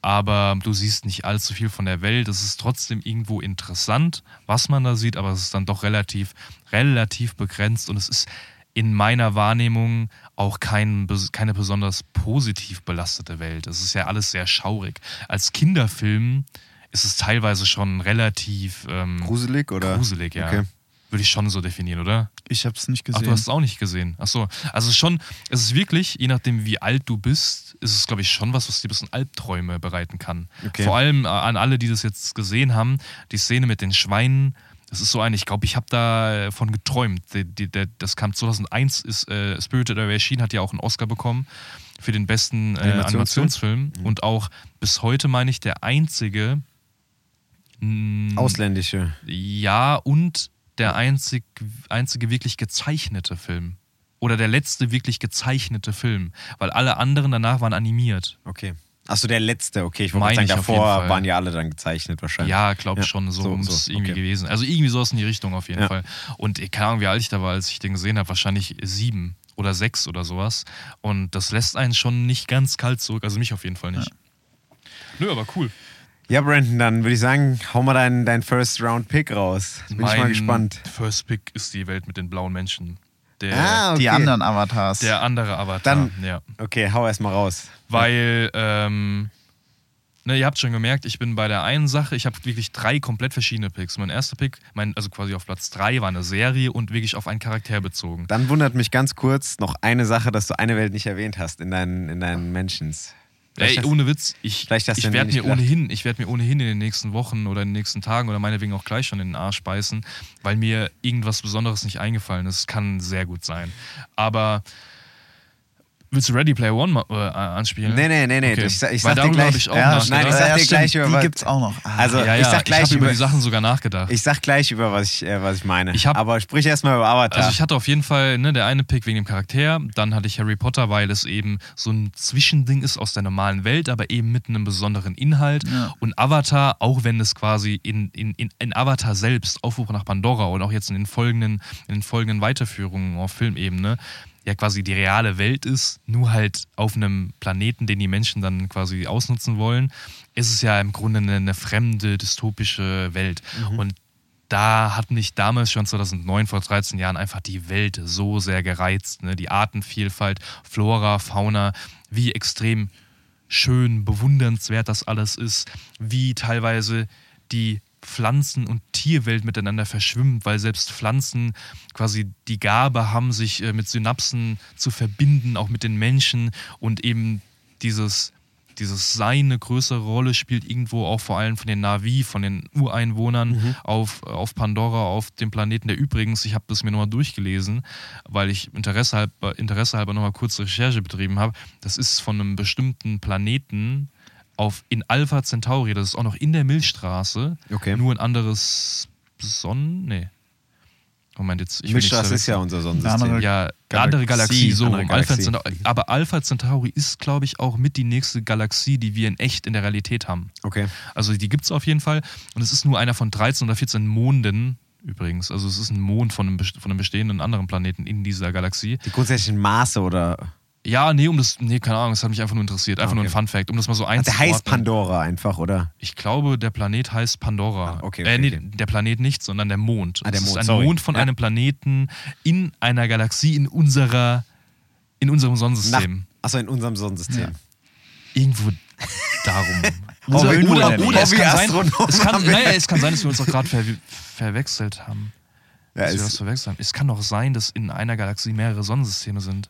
aber du siehst nicht allzu viel von der Welt. Es ist trotzdem irgendwo interessant, was man da sieht, aber es ist dann doch relativ, relativ begrenzt und es ist in meiner Wahrnehmung auch kein, keine besonders positiv belastete Welt. Es ist ja alles sehr schaurig. Als Kinderfilm ist es teilweise schon relativ ähm, Gruselig oder? gruselig, ja. Okay. Würde ich schon so definieren, oder? Ich habe es nicht Ach, gesehen. du hast es auch nicht gesehen. Ach so. Also schon, es ist wirklich, je nachdem wie alt du bist, ist es, glaube ich, schon was, was dir ein bisschen Albträume bereiten kann. Okay. Vor allem äh, an alle, die das jetzt gesehen haben, die Szene mit den Schweinen, das ist so eine, ich glaube, ich habe davon geträumt. Die, der, das kam 2001, ist äh, Spirited Away erschienen, hat ja auch einen Oscar bekommen für den besten äh, Animationsfilm? Animationsfilm. Und auch bis heute, meine ich, der einzige mh, Ausländische. ja, und der einzig, einzige wirklich gezeichnete Film. Oder der letzte wirklich gezeichnete Film. Weil alle anderen danach waren animiert. Okay. Achso, der letzte, okay. Ich wollte sagen, davor waren ja alle dann gezeichnet wahrscheinlich. Ja, glaub Ja, schon, so, so, muss so, es irgendwie okay. gewesen. Also irgendwie sowas in die Richtung auf jeden Ja. Fall. Und ich keine Ahnung, wie alt ich da war, als ich den gesehen habe. Wahrscheinlich sieben oder sechs oder sowas. Und das lässt einen schon nicht ganz kalt zurück. Also mich auf jeden Fall nicht. Nö, aber cool. Ja, Brandon, dann würde ich sagen, hau mal deinen dein First Round Pick raus. Bin ich mal gespannt. First Pick ist die Welt mit den blauen Menschen. Der, Ah, okay. Die anderen Avatars. der andere Avatar. Dann- ja. Okay, hau erst mal raus. Weil, ähm, ne, ihr habt schon gemerkt, ich bin bei der einen Sache, ich habe wirklich drei komplett verschiedene Picks. Mein erster Pick, mein, also quasi auf Platz drei, war eine Serie und wirklich auf einen Charakter bezogen. Dann wundert mich ganz kurz noch eine Sache, dass du eine Welt nicht erwähnt hast in deinen, in deinen Mentions. Ey, Vielleicht hast- ohne Witz, ich, ich werde mir ohnehin, ich werde mir ohnehin in den nächsten Wochen oder in den nächsten Tagen oder meinetwegen auch gleich schon in den Arsch beißen, weil mir irgendwas Besonderes nicht eingefallen ist. Kann sehr gut sein. Aber willst du Ready Player One mal, äh, anspielen? Nee, nee, nee, nee. Okay. Ich, sag- ich Weil sag dir gleich. ich auch ja, nein, ich sag ja, dir gleich stimmt, über Die was. gibt's auch noch. Ah. Also, ja, ja, ich sag gleich habe über über, die Sachen sogar nachgedacht. ich sag gleich über was ich, äh, was ich meine. Ich hab- Aber sprich erst mal über Avatar. Also ich hatte auf jeden Fall ne, der eine Pick wegen dem Charakter, dann hatte ich Harry Potter, weil es eben so ein Zwischending ist aus der normalen Welt, aber eben mit einem besonderen Inhalt. Ja. Und Avatar, auch wenn es quasi in, in, in, in Avatar selbst, Aufruf nach Pandora und auch jetzt in den folgenden, in den folgenden Weiterführungen auf Filmebene, ja quasi die reale Welt ist, nur halt auf einem Planeten, den die Menschen dann quasi ausnutzen wollen, ist es ja im Grunde eine, eine fremde, dystopische Welt. Und da hat mich damals schon 2009, vor 13 Jahren, einfach die Welt so sehr gereizt. Ne? Die Artenvielfalt, Flora, Fauna, wie extrem schön, bewundernswert das alles ist, wie teilweise die Pflanzen- und Tierwelt miteinander verschwimmt, weil selbst Pflanzen quasi die Gabe haben, sich äh, mit Synapsen zu verbinden, auch mit den Menschen. Und eben dieses, dieses Sein eine größere Rolle spielt irgendwo auch vor allem von den Navi, von den Ureinwohnern auf, auf Pandora, auf dem Planeten, der übrigens, ich habe das mir nochmal durchgelesen, weil ich Interesse halber, Interesse halber nochmal kurz Recherche betrieben habe, das ist von einem bestimmten Planeten auf, in Alpha Centauri, das ist auch noch in der Milchstraße, Okay. nur ein anderes Sonnen, nee. Moment, jetzt. Ich nichts ist ja unser Sonnensystem. Andere- Ja, eine Galaxie, andere Galaxie, so andere rum. Alpha Galaxie. Centauri. Aber Alpha Centauri ist, glaube ich, auch mit die nächste Galaxie, die wir in echt in der Realität haben. Okay. Also die gibt es auf jeden Fall. Und es ist nur einer von 13 oder 14 Monden übrigens. Also es ist ein Mond von einem, von einem bestehenden anderen Planeten in dieser Galaxie. Die grundsätzlichen Maße oder. Ja, nee, um das, nee, keine Ahnung, das hat mich einfach nur interessiert. Einfach Ah, nur ein okay. Fun Fact, um das mal so Ach, der heißt einzuordnen. Pandora einfach, oder? Ich glaube, der Planet heißt Pandora. Ah, okay, äh, okay, nee, okay. der Planet nicht, sondern der Mond. Ah, der es Mond, ist ein sorry. Mond von Ja. einem Planeten in einer Galaxie in unserer, in unserem Nach, Sonnensystem. achso, in unserem Sonnensystem. Irgendwo darum. Unser oder, Hobby- oder, oder es, kann sein, Astronom es, kann, haben wir. naja, es kann sein, dass wir uns auch gerade ver verwechselt haben. Ja, dass wir das verwechselt haben. Es kann doch sein, dass in einer Galaxie mehrere Sonnensysteme sind.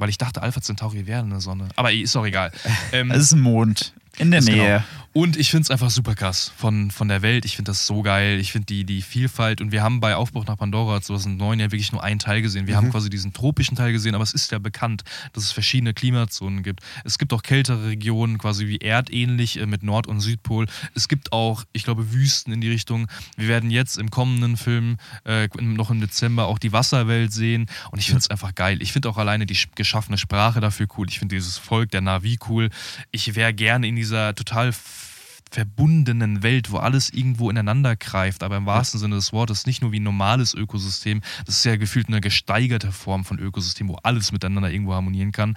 Weil ich dachte, Alpha Centauri wäre eine Sonne. Aber ist auch egal. Ähm, Es ist ein Mond. In der Nähe. Genau. Und ich finde es einfach super krass von, von der Welt. Ich finde das so geil. Ich finde die, die Vielfalt. Und wir haben bei Aufbruch nach Pandora 2009 ja wirklich nur einen Teil gesehen. Wir haben quasi diesen tropischen Teil gesehen, aber es ist ja bekannt, dass es verschiedene Klimazonen gibt. Es gibt auch kältere Regionen, quasi wie erdähnlich äh, mit Nord- und Südpol. Es gibt auch, ich glaube, Wüsten in die Richtung. Wir werden jetzt im kommenden Film, äh, noch im Dezember, auch die Wasserwelt sehen. Und ich finde es einfach geil. Ich finde auch alleine die sch- geschaffene Sprache dafür cool. Ich finde dieses Volk der Navi cool. Ich wäre gerne in dieser total verbundenen Welt, wo alles irgendwo ineinander greift, aber im wahrsten Sinne des Wortes nicht nur wie ein normales Ökosystem, das ist ja gefühlt eine gesteigerte Form von Ökosystem, wo alles miteinander irgendwo harmonieren kann.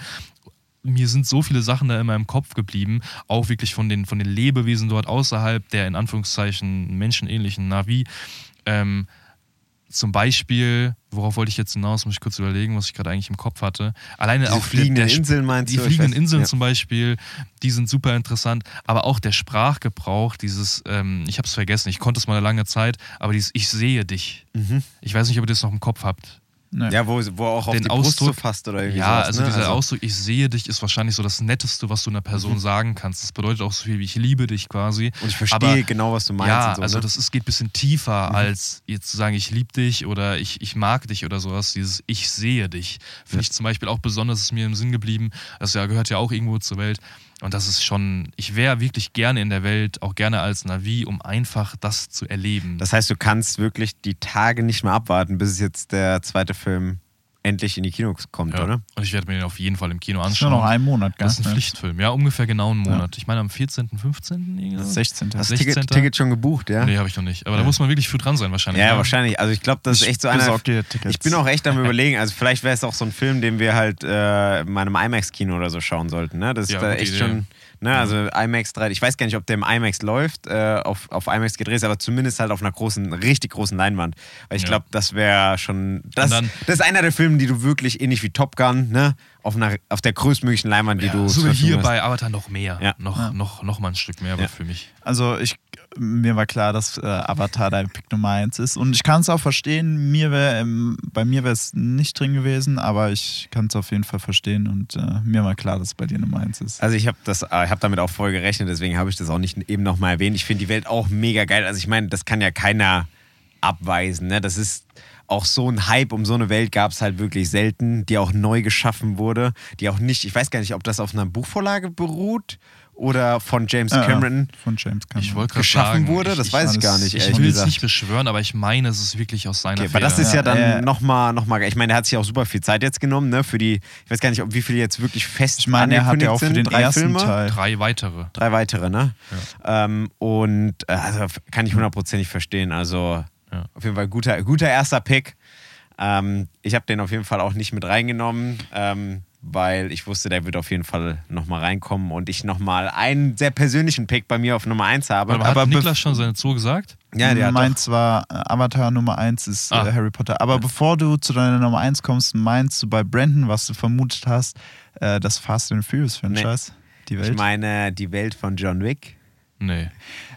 Mir sind so viele Sachen da immer im Kopf geblieben, auch wirklich von den, von den Lebewesen dort außerhalb der in Anführungszeichen menschenähnlichen Navi. Ähm, zum Beispiel, worauf wollte ich jetzt hinaus, muss ich kurz überlegen, was ich gerade eigentlich im Kopf hatte. Alleine Diese auch fliegenden der, Inseln meinst die du? Ich fliegenden Inseln ja. zum Beispiel, die sind super interessant. Aber auch der Sprachgebrauch, dieses, ähm, ich habe es vergessen, ich konnte es mal eine lange Zeit, aber dieses Ich sehe dich. Ich weiß nicht, ob ihr das noch im Kopf habt. Nee. Ja, wo, wo auch auf Den die Brust so Ausdruck- fasst oder irgendwie Ja, sowas, also ne? dieser Ausdruck, ich sehe dich, ist wahrscheinlich so das Netteste, was du einer Person sagen kannst. Das bedeutet auch so viel wie ich liebe dich quasi. Und ich verstehe Aber- genau, was du meinst. Ja, so, also ne? das ist, geht ein bisschen tiefer, als jetzt zu sagen, ich liebe dich oder ich, ich mag dich oder sowas. Dieses Ich sehe dich. Finde ich zum Beispiel auch besonders, ist mir im Sinn geblieben. Das ja, gehört ja auch irgendwo zur Welt. Und das ist schon, ich wäre wirklich gerne in der Welt, auch gerne als Navi, um einfach das zu erleben. Das heißt, du kannst wirklich die Tage nicht mehr abwarten, bis jetzt der zweite Film endlich in die Kinos kommt, ja. oder? Und ich werde mir den auf jeden Fall im Kino Das ist anschauen. nur noch ein Monat, gell? das ist ein Ja. Pflichtfilm, ja, ungefähr genau einen Monat. Ich meine am 14., 15. irgendwie so. 16. Hast du 16. Ticket, Ticket schon gebucht, ja? Nee, habe ich noch nicht. Aber da muss man wirklich früh dran sein wahrscheinlich. Ja, ne? wahrscheinlich. Also ich glaube, das ist Ich echt so einer. Ich bin auch echt am überlegen. Also vielleicht wäre es auch so ein Film, den wir halt äh, in meinem IMAX-Kino oder so schauen sollten. Ne? Das ist Ja, da echt Idee. schon. Ne? Also IMAX 3. Ich weiß gar nicht, ob der im IMAX läuft, äh, auf, auf IMAX gedreht ist, aber zumindest halt auf einer großen, richtig großen Leinwand. Weil ich Ja. glaube, das wäre schon. Das, dann- das ist einer der Filme, die du wirklich ähnlich wie Top Gun, ne? Auf, einer, auf der größtmöglichen Leinwand, die Ja, du. sogar hier hast. bei Avatar noch mehr. Ja. Noch, Noch, noch mal ein Stück mehr Ja. für mich. Also ich, mir war klar, dass äh, Avatar dein Pick Nummer 1 ist. Und ich kann es auch verstehen. Mir wär, ähm, bei mir wäre es nicht drin gewesen, aber ich kann es auf jeden Fall verstehen. Und äh, mir war klar, dass es bei dir Nummer 1 ist. Also ich habe äh, habe damit auch voll gerechnet, deswegen habe ich das auch nicht eben nochmal erwähnt. Ich finde die Welt auch mega geil. Also ich meine, das kann ja keiner abweisen. Ne? Das ist auch so ein Hype um so eine Welt gab es halt wirklich selten, die auch neu geschaffen wurde, die auch nicht, ich weiß gar nicht, ob das auf einer Buchvorlage beruht oder von James Ja, Cameron Von James Cameron. Ich wollte gerade geschaffen sagen, wurde. ich, Das ich, weiß ich gar nicht. ich will es nicht beschwören, aber ich meine, es ist wirklich aus seiner Okay, aber das Feder. ist ja dann Ja, äh, nochmal, noch mal, ich meine, er hat sich auch super viel Zeit jetzt genommen, ne, für die, ich weiß gar nicht, ob wie viele jetzt wirklich fest Ich meine, er hat ja auch für den. Drei ersten Filme. Teil. drei weitere. Drei weitere, ne? Ähm, und äh, also kann ich hundertprozentig verstehen. Also Ja. auf jeden Fall guter, guter erster Pick. Ähm, ich habe den auf jeden Fall auch nicht mit reingenommen, ähm, weil ich wusste, der wird auf jeden Fall nochmal reinkommen und ich nochmal einen sehr persönlichen Pick bei mir auf Nummer 1 habe. Aber, aber hat Niklas schon seine Zoo gesagt? ja, der hat doch, Meins war äh, Avatar Nummer 1 ist Ah. äh, Harry Potter. Aber bevor du zu deiner Nummer 1 kommst, meinst du bei Brandon, was du vermutet hast, äh, das Fast and Furious Franchise? Die Welt? ich meine die Welt von John Wick. Nee.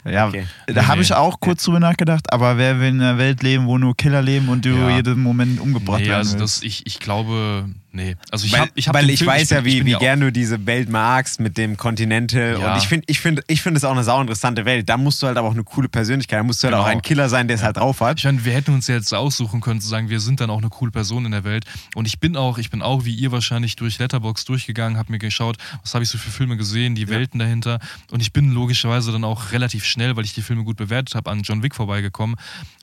Ja, Okay. da Nee, habe ich auch kurz drüber nachgedacht, aber wer will in einer Welt leben, wo nur Killer leben und du Ja. jeden Moment umgebracht Nee, werden also das, ich, ich glaube, nee. Also ich weil hab, ich hab weil ich Film, weiß bin- ja, wie, wie ja gern du diese Welt magst mit dem Continental. Ja. Und ich finde ich find, ich find es auch eine sau interessante Welt. Da musst du halt aber auch eine coole Persönlichkeit, da musst du halt Genau. auch ein Killer sein, der es halt drauf hat. Ich meine, wir hätten uns ja jetzt aussuchen können, zu sagen, wir sind dann auch eine coole Person in der Welt. Und ich bin auch, ich bin auch wie ihr wahrscheinlich durch Letterbox durchgegangen, habe mir geschaut, was habe ich so für Filme gesehen, die Welten dahinter. Und ich bin logischerweise dann auch relativ schnell, weil ich die Filme gut bewertet habe, an John Wick vorbeigekommen.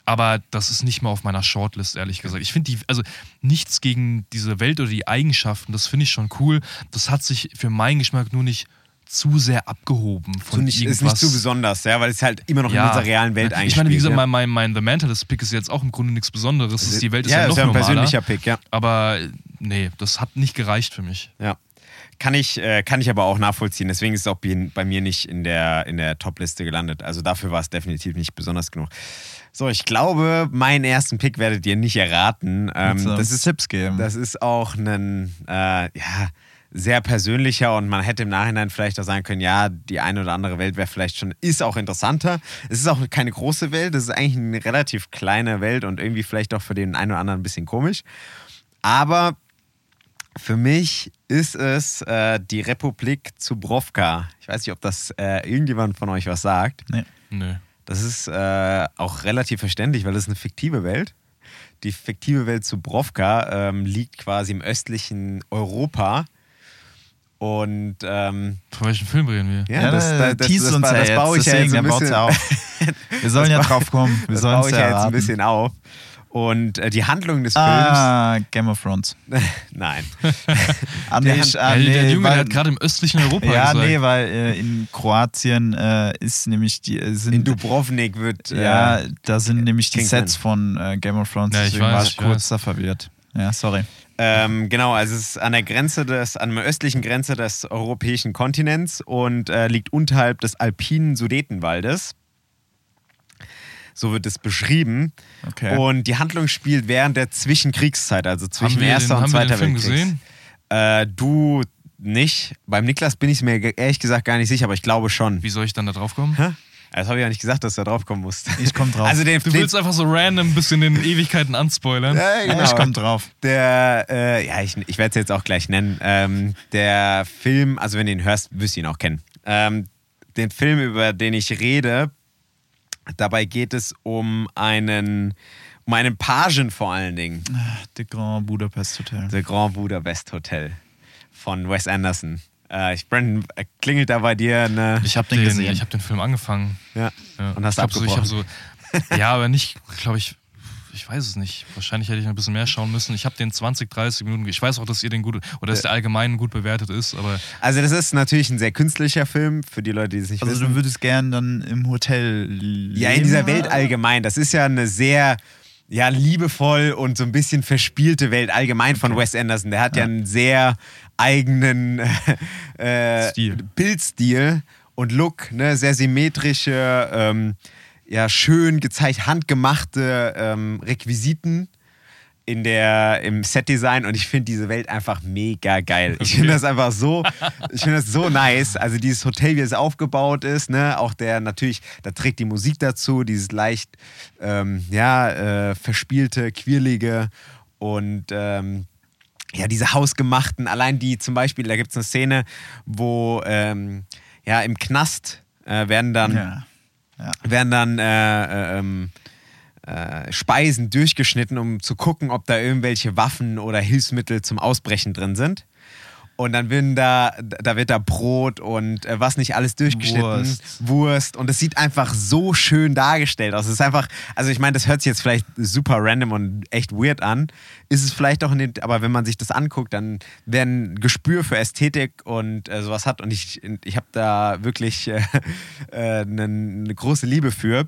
Aber das ist nicht mal auf meiner Shortlist, ehrlich gesagt. Ich finde die, also nichts gegen diese Welt oder die Eigenschaften, das finde ich schon cool. Das hat sich für meinen Geschmack nur nicht zu sehr abgehoben von so nicht, irgendwas. ist nicht zu besonders, ja, weil es halt immer noch in unserer realen Welt eigentlich Ich meine, wie gesagt, ja. mein, mein, The Mentalist-Pick ist jetzt auch im Grunde nichts Besonderes. Ist, die Welt ist ja, ja, noch ist ja ein normaler. persönlicher Pick, ja. Aber nee, das hat nicht gereicht für mich. Ja. Kann ich, äh, kann ich aber auch nachvollziehen. Deswegen ist es auch bei, mir nicht in der, in der Top-Liste gelandet. Also dafür war es definitiv nicht besonders genug. So, ich glaube, meinen ersten Pick werdet ihr nicht erraten. Ähm, du das, ist, Tipps geben. das ist auch ein, äh, ja, sehr persönlicher und man hätte im Nachhinein vielleicht auch sagen können, ja, die eine oder andere Welt wäre vielleicht schon, ist auch interessanter. Es ist auch keine große Welt, es ist eigentlich eine relativ kleine Welt und irgendwie vielleicht auch für den einen oder anderen ein bisschen komisch. Aber für mich ist es äh, die Republik Zubrovka. Ich weiß nicht, ob das äh, irgendjemand von euch was sagt. nee. Nö. Das ist äh, auch relativ verständlich, weil es eine fiktive Welt. Die fiktive Welt Zubrovka ähm, liegt quasi im östlichen Europa. Und ähm, Von welchem Film reden wir? ja, das, das, das, teast das, uns das, ja das jetzt, baue ich ja jetzt ein bisschen ja auf. Wir sollen ja drauf kommen. Wir Das sollen baue es ich ja ja jetzt ein bisschen auf. Und äh, die Handlung des Films. Ah, Game of Thrones. Nein. Ah, Der nee, ah, Ja, der nee, Junge der weil- hat gerade im östlichen Europa Ja, gesagt. nee, weil äh, in Kroatien äh, ist nämlich die äh, sind In Dubrovnik wird. Äh, ja, da sind nämlich die Sets von äh, Game of Thrones. Ja, ich deswegen weiß, war ich ich kurz weiß. da verwirrt. Ja, sorry. Ähm, genau, also es ist an der Grenze des, an der östlichen Grenze des europäischen Kontinents und äh, liegt unterhalb des alpinen Sudetenwaldes. So wird es beschrieben. Okay. Und die Handlung spielt während der Zwischenkriegszeit, also zwischen haben Erster den, und Zweiter Film Weltkrieg. gesehen? Äh, du nicht. Beim Niklas bin ich mir ehrlich gesagt gar nicht sicher, aber ich glaube schon. Wie soll ich dann da drauf kommen? Hä? Das habe ich ja nicht gesagt, dass du da drauf kommen musst. Ich komm drauf. Also den, Du willst einfach so random ein bisschen in Ewigkeiten anspoilern. ja, genau. ich komm drauf. Der, äh, ja, ich, ich werde es jetzt auch gleich nennen. Ähm, der Film, also wenn du ihn hörst, wirst du ihn auch kennen. Ähm, den Film, über den ich rede, dabei geht es um einen, um einen Pagen vor allen Dingen. The Grand Budapest Hotel. The Grand Budapest Hotel von Wes Anderson. Äh, ich, Brandon, äh, klingelt da bei dir eine. Ich habe den den, gesehen. ich hab den Film angefangen. ja. Ja. Und hast ich glaub so, ich abgebrochen. hab so, Ja, aber nicht, glaube ich, ich weiß es nicht. Wahrscheinlich hätte ich noch ein bisschen mehr schauen müssen. Ich habe den 20, 30 Minuten. Ich weiß auch, dass ihr den gut oder dass der allgemein gut bewertet ist, aber Also, das ist natürlich ein sehr künstlicher Film für die Leute, die es nicht Also wissen. du würdest gern dann im Hotel leben? Ja, in dieser Welt allgemein. Das ist ja eine sehr ja, liebevoll und so ein bisschen verspielte Welt allgemein von Wes Anderson. Der hat ja, einen sehr eigenen äh, Stil. Bildstil und Look, ne? sehr symmetrische, ähm, ja, schön gezeigt, handgemachte ähm, Requisiten in der, im Setdesign und ich finde diese Welt einfach mega geil. Ich finde das einfach so, ich finde das so nice. Also dieses Hotel, wie es aufgebaut ist, ne, auch der natürlich, da trägt die Musik dazu, dieses leicht, ähm, ja, äh, verspielte, quirlige und ähm, ja, diese hausgemachten, allein die zum Beispiel, da gibt es eine Szene, wo ähm, ja im Knast äh, werden dann Ja. Werden dann äh, äh, ähm, äh, Speisen durchgeschnitten, um zu gucken, ob da irgendwelche Waffen oder Hilfsmittel zum Ausbrechen drin sind. Und dann werden da, da wird da Brot und äh, was nicht alles durchgeschnitten, Wurst. Wurst. Und es sieht einfach so schön dargestellt aus. Es ist einfach, also ich meine, das hört sich jetzt vielleicht super random und echt weird an. Ist es vielleicht auch in den, aber wenn man sich das anguckt, dann wäre ein Gespür für Ästhetik und äh, sowas hat. Und ich, ich habe da wirklich äh, äh, eine, eine große Liebe für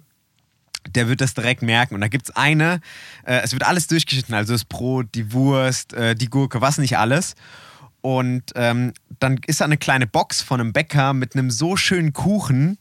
der wird das direkt merken. Und da gibt es eine, äh, es wird alles durchgeschnitten, also das Brot, die Wurst, äh, die Gurke, was nicht alles. Und ähm, dann ist da eine kleine Box von einem Bäcker mit einem so schönen Kuchen.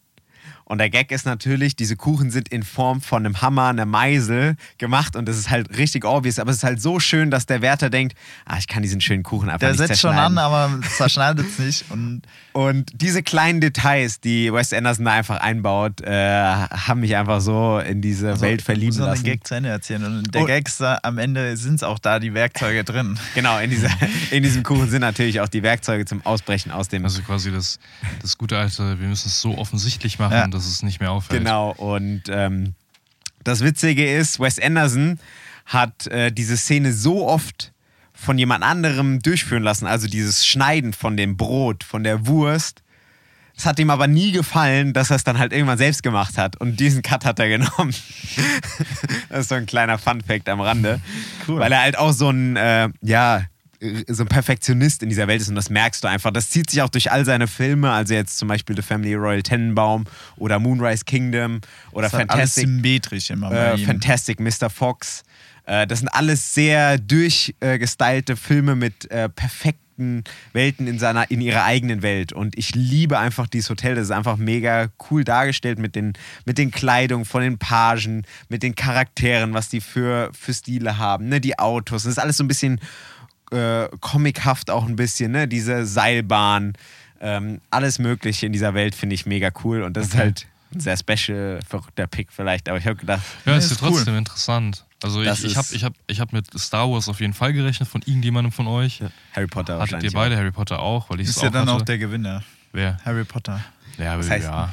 Und der Gag ist natürlich, diese Kuchen sind in Form von einem Hammer, einer Meisel gemacht und das ist halt richtig obvious, aber es ist halt so schön, dass der Wärter denkt, ah, ich kann diesen schönen Kuchen einfach Der nicht setzt schon zerschneiden. an, aber zerschneidet es nicht. Und Und diese kleinen Details, die Wes Anderson da einfach einbaut, äh, haben mich einfach so in diese Welt verlieben lassen. den Gag zu Ende erzählen. Und der ist da, am Ende sind es auch da die Werkzeuge drin. Genau, in, dieser, in diesem Kuchen sind natürlich auch die Werkzeuge zum Ausbrechen aus dem. also quasi das, das gute alte, wir müssen es so offensichtlich machen, Ja. dass es nicht mehr auffällt. genau, und ähm, das Witzige ist, Wes Anderson hat äh, diese Szene so oft von jemand anderem durchführen lassen, also dieses Schneiden von dem Brot, von der Wurst, Es hat ihm aber nie gefallen, dass er es dann halt irgendwann selbst gemacht hat. Und diesen Cut hat er genommen. das ist so ein kleiner Fun-Fact am Rande. Cool. Weil er halt auch so ein, äh, ja, so ein Perfektionist in dieser Welt ist und das merkst du einfach. Das zieht sich auch durch all seine Filme, also jetzt zum Beispiel The Family Royal Tenenbaum oder Moonrise Kingdom oder Das ist alles Fantastic, symmetrisch immer äh. Fantastic Mr. Fox. Äh, das sind alles sehr durchgestylte Filme mit äh, perfekten Welten in, seiner, in ihrer eigenen Welt. Und ich liebe einfach dieses Hotel. Das ist einfach mega cool dargestellt mit den, mit den Kleidungen von den Pagen, mit den Charakteren, was die für, für Stile haben, ne? die Autos. Das ist alles so ein bisschen äh, comichaft auch ein bisschen, ne? diese Seilbahn. Ähm, alles Mögliche in dieser Welt finde ich mega cool. Und das ist halt ein sehr special, verrückter Pick vielleicht. Aber ich habe gedacht, Ja, ist ja ist cool. trotzdem interessant. Also Das ich, ich habe ich hab, ich hab mit Star Wars auf jeden Fall gerechnet, von irgendjemandem von euch. Harry Potter Hattet ihr beide Harry Potter auch? Weil ich Ist ja auch dann auch hatte. der Gewinner. Wer? Harry Potter. Ja, Was heißt- ja.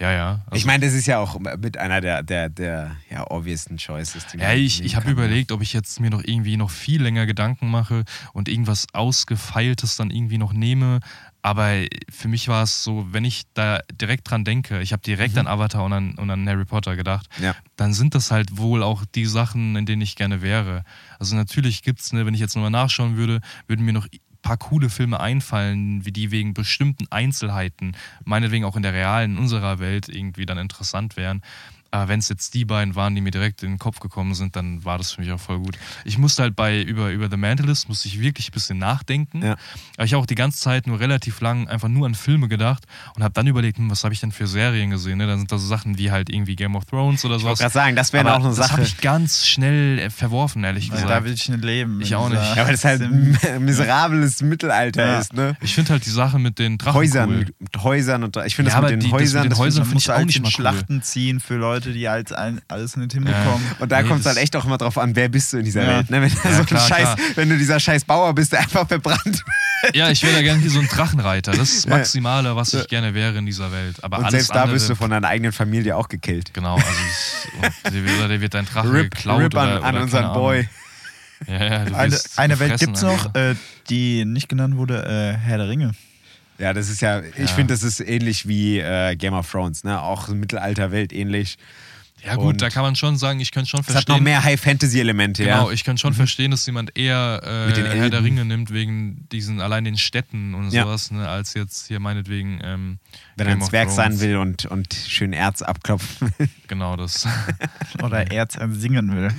Ja, ja. Also, ich meine, das ist ja auch mit einer der, der, der ja, obvioussten Choices. Ja, ich, ich habe kann. überlegt, ob ich jetzt mir noch irgendwie noch viel länger Gedanken mache und irgendwas Ausgefeiltes dann irgendwie noch nehme. Aber für mich war es so, wenn ich da direkt dran denke, ich habe direkt an Avatar und an, und an Harry Potter gedacht, Mhm. Ja. dann sind das halt wohl auch die Sachen, in denen ich gerne wäre. Also natürlich gibt es, ne, wenn ich jetzt nochmal nachschauen würde, würden mir noch paar coole Filme einfallen, wie die wegen bestimmten Einzelheiten, meinetwegen auch in der realen, in unserer Welt irgendwie dann interessant wären. Aber wenn es jetzt die beiden waren, die mir direkt in den Kopf gekommen sind, dann war das für mich auch voll gut. Ich musste halt bei über, über The Mentalist musste ich wirklich ein bisschen nachdenken. Ja. Aber ich habe auch die ganze Zeit nur relativ lang einfach nur an Filme gedacht und habe dann überlegt, hm, was habe ich denn für Serien gesehen? Ne? Dann sind da so Sachen wie halt irgendwie Game of Thrones oder Ich wollte sowas. gerade sagen, das wäre auch eine das Sache. habe ich ganz schnell äh, verworfen, ehrlich gesagt. da will ich nicht leben. Ich auch nicht. ja, weil das halt ein miserables Mittelalter Ja. ist, ne? Ich finde halt die Sache mit den Drachen Häusern, cool. mit Häusern und ich finde Ja, das mit den die- das mit Häusern, den das Häusern find finde ich auch nicht mal cool. Schlachten ziehen für Leute, die halt ein, alles nicht hinbekommen. und da Nee, kommt es halt echt auch immer drauf an, wer bist du in dieser Ja. Welt. Ne? Wenn, Ja, so klar, Scheiß, wenn du dieser scheiß Bauer bist, der einfach verbrannt Ja, ich wäre da gerne wie so ein Drachenreiter. Das ist das Ja. Maximale, was ich gerne wäre in dieser Welt. Aber Und alles selbst da andere, wirst du von deiner eigenen Familie auch gekillt. Genau, also ich, der, wird- oder der wird dein Drache Rip, geklaut Rip an, oder, an oder unseren Boy. Ja, ja, du Eine, eine Welt gibt es noch, äh, die nicht genannt wurde, äh, Herr der Ringe. Ja, das ist ja, ich Ja. finde, das ist ähnlich wie äh, Game of Thrones, ne? Auch Mittelalterwelt ähnlich. Ja gut, und- da kann man schon sagen, ich könnte schon Es hat verstehen. noch mehr High-Fantasy-Elemente, ja. Genau, ich kann schon verstehen, dass jemand eher äh, Mit den Herr der. Ringe nimmt wegen diesen allein den Städten und Ja. sowas, ne, als jetzt hier meinetwegen ähm, Wenn er ein Zwerg sein will und, und schön Erz abklopfen will. Genau das. Oder Erz singen will.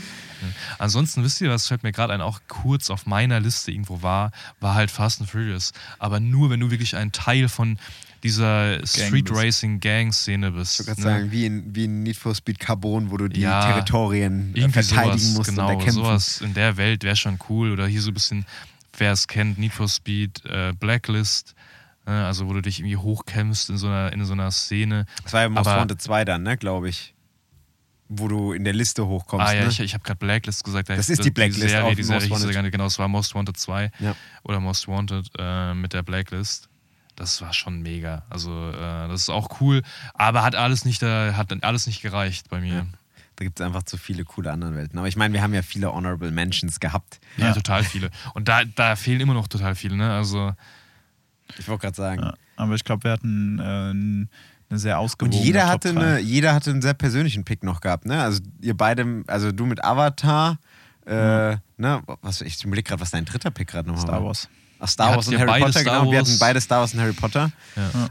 Ansonsten wisst ihr, was fällt mir gerade ein, auch kurz auf meiner Liste irgendwo war, war halt Fast and Furious. Aber nur, wenn du wirklich ein Teil von dieser Street. Racing Gang Szene bist. Ich würde ne? sagen, wie in, wie in Need for Speed Carbon, wo du die Ja, Territorien äh, verteidigen sowas, musst genau, und erkämpfen. sowas in der Welt wäre schon cool. Oder hier so ein bisschen, wer es kennt, Need for Speed, äh, Blacklist. ne, Also wo du dich irgendwie hochkämpfst in so einer, in so einer Szene. Das war ja Most Aber- Wanted 2 dann, ne, glaube ich. Wo du in der Liste hochkommst. ah ja, ne? ich, ich habe gerade Blacklist gesagt. Das ist die Blacklist Die Serie, auf die Serie hieß ja Wanted. gar nicht, genau, es war Most Wanted 2 Ja. oder Most Wanted äh, mit der Blacklist. Das war schon mega. Also äh, das ist auch cool, aber hat alles nicht, äh, hat alles nicht gereicht bei mir. Ja. Da gibt es einfach zu viele coole andere Welten. Aber ich meine, wir haben ja viele Honorable Mentions gehabt. Ja, total viele. Und da, da fehlen immer noch total viele. Ne? Also Ich wollte gerade sagen. Ja, aber ich glaube, wir hatten äh, eine sehr Und ausgewogene jeder Top hatte, eine, jeder hatte einen sehr persönlichen Pick noch gehabt, ne? Also ihr beide, also du mit Avatar, äh, ne? Was, ich überlege gerade, was dein dritter Pick gerade nochmal war. Star Wars. Ach, Star Ihr Wars und ja Harry Potter, Star genau. Wir hatten beide Star Wars und Harry Potter. ja.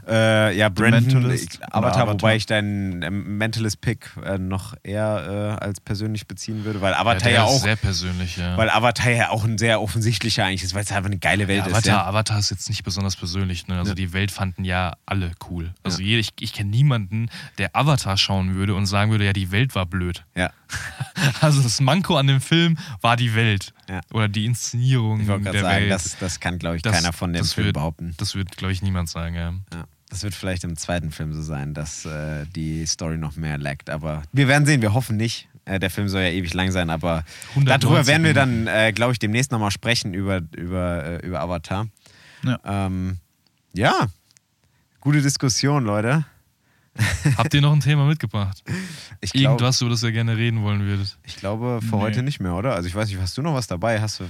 Äh, ja, Brandon, Mentalist ich, Avatar, Avatar. wobei ich deinen ähm, Mentalist-Pick äh, noch eher äh, als persönlich beziehen würde, weil Ja, Avatar ja, ist auch, sehr persönlich, ja. weil Avatar ja auch ein sehr offensichtlicher eigentlich ist, weil es einfach eine geile Welt Ja, ist. Avatar, Ja. Avatar ist jetzt nicht besonders persönlich. Ne? Also Ja. die Welt fanden ja alle cool. Also jeder, ich, ich kenne niemanden, der Avatar schauen würde und sagen würde, ja, die Welt war blöd. ja. Also das Manko an dem Film war die Welt. Ja. Oder die Inszenierung Ich wollte der gerade sagen, Welt. das, das kann, glaube ich, Das- keiner von dem das Film wird, behaupten. Das wird, glaube ich, niemand sagen, ja. Ja, das wird vielleicht im zweiten Film so sein, dass äh, die Story noch mehr laggt. Aber wir werden sehen, wir hoffen nicht. Äh, der Film soll ja ewig lang sein, aber 190 darüber werden wir dann, äh, glaube ich, demnächst nochmal sprechen über, über, äh, über Avatar. Ja. Ähm, ja, gute Diskussion, Leute. Habt ihr noch ein Thema mitgebracht? Ich, glaub, Irgendwas, über das ihr gerne reden wollen würdet? ich glaube für Nee. heute nicht mehr, oder? Also ich weiß nicht, hast du noch was dabei? Hast du?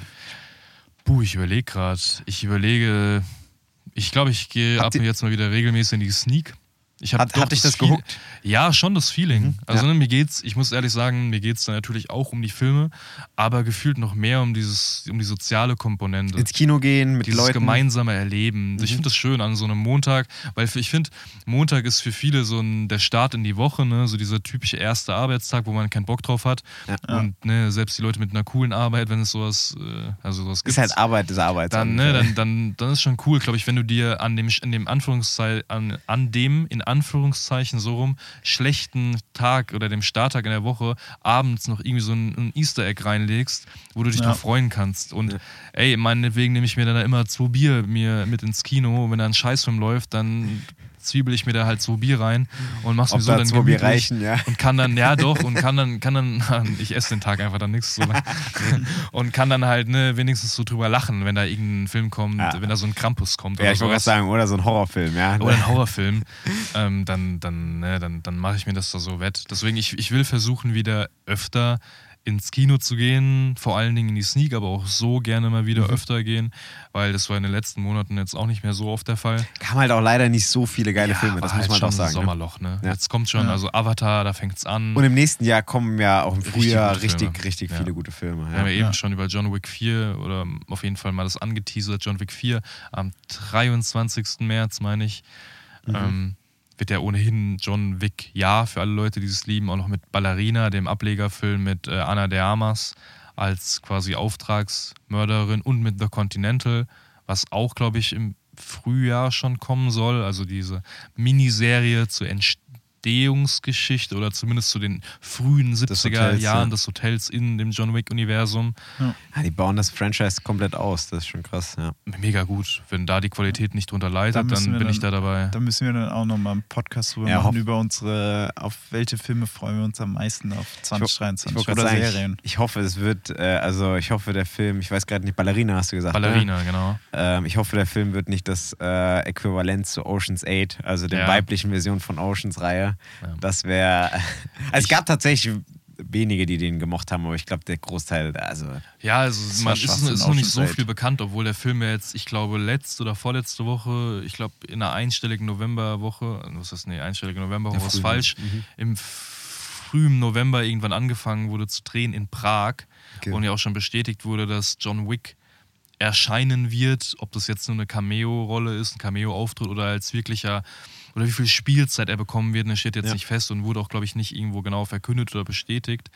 Puh, ich überlege gerade. Ich überlege, Ich glaube, ich gehe ab jetzt mal wieder regelmäßig in die Sneak. Ich hab Hat- doch hat dich das Feel- gehuckt? Ja, schon das Feeling. Also ja. ne, mir geht's, ich muss ehrlich sagen, mir geht's da natürlich auch um die Filme, aber gefühlt noch mehr um dieses, um die soziale Komponente. Ins Kino gehen mit dieses Leuten. gemeinsame Erleben. Mhm. Ich finde das schön an so einem Montag, weil ich finde, Montag ist für viele so ein, der Start in die Woche, ne? so dieser typische erste Arbeitstag, wo man keinen Bock drauf hat. Ja. Und ne, selbst die Leute mit einer coolen Arbeit, wenn es sowas, äh, also sowas gibt. Ist halt Arbeit, ist Arbeit. dann, ne, dann, dann, dann ist schon cool, glaube ich, wenn du dir an dem, in dem Anführungszeichen, an, an dem, in Anführungszeichen so rum, schlechten Tag oder dem Starttag in der Woche abends noch irgendwie so ein, Easter Egg reinlegst, wo du dich Ja. drauf freuen kannst. Und ey, meinetwegen nehme ich mir dann da immer zwei Bier mir mit ins Kino. Wenn da ein Scheißfilm läuft, dann zwiebel ich mir da halt zwei Bier rein und mach's mir so da dann gemütlich reichen, ja. und kann dann, ja doch, und kann dann, kann dann, ich esse den Tag einfach dann nichts so und kann dann halt, ne, wenigstens so drüber lachen, wenn da irgendein Film kommt, Ja. wenn da so ein Krampus kommt Ja, oder ich wollte gerade sagen, oder so ein Horrorfilm, ja. Oder ein Horrorfilm, ähm, dann, dann, ne, dann, dann mache ich mir das da so wett. Deswegen, ich, ich will versuchen, wieder öfter ins Kino zu gehen, vor allen Dingen in die Sneak, aber auch so gerne mal wieder Mhm. öfter gehen, weil das war in den letzten Monaten jetzt auch nicht mehr so oft der Fall. Kam halt auch leider nicht so viele geile Filme, das muss halt man doch schon sagen. Ein Ne? Sommerloch, ne? Ja. Jetzt kommt schon, Ja. also Avatar, da fängt's an. Und im nächsten Jahr kommen ja auch im Richtig Frühjahr richtig, richtig Ja. viele gute Filme. Wir haben ja Ja. eben Ja. schon über John Wick 4 oder auf jeden Fall mal das angeteasert, John Wick 4 am 23. März, meine ich. Mhm. Ähm, wird ja ohnehin John Wick Ja für alle Leute, die es lieben, auch noch mit Ballerina, dem Ablegerfilm mit äh, Anna de Armas als quasi Auftragsmörderin und mit The Continental, was auch, glaube ich, im Frühjahr schon kommen soll. Also diese Miniserie zur Entstehungsgeschichte oder zumindest zu den frühen 70er Hotels, Jahren ja. des Hotels in dem John Wick-Universum. Ja, die bauen das Franchise komplett aus, das ist schon krass, ja. Mega gut. Wenn da die Qualität nicht drunter Da leidet, müssen dann bin ich da dann- dabei. Da müssen wir dann auch nochmal einen Podcast drüber Ja, machen, über unsere, auf welche Filme freuen wir uns am meisten auf Ich 2023 wollte oder sagen, Serien. Ich, ich hoffe, es wird, äh, also ich hoffe, der Film, ich weiß gerade nicht, Ballerina hast du gesagt. Ne? Ballerina, genau. Ähm, ich hoffe, der Film wird nicht das äh, Äquivalent zu Oceans 8, also der Ja. weiblichen Version von Oceans Reihe. Ja. Das wäre. es gab tatsächlich wenige, die den gemocht haben, aber ich glaube, der Großteil, also. Ja, also man ist, ist noch nicht so viel bekannt, obwohl der Film ja jetzt, ich glaube, letzte oder vorletzte Woche, ich glaube, in einer einstelligen Novemberwoche, was ist das? Nee, einstellige Novemberwoche Ja, ist falsch, mhm. im frühen November irgendwann angefangen wurde zu drehen in Prag Okay. und ja auch schon bestätigt wurde, dass John Wick erscheinen wird, ob das jetzt nur eine Cameo-Rolle ist, ein Cameo-Auftritt oder als wirklicher oder wie viel Spielzeit er bekommen wird, das steht jetzt Ja. nicht fest und wurde auch, glaube ich, nicht irgendwo genau verkündet oder bestätigt.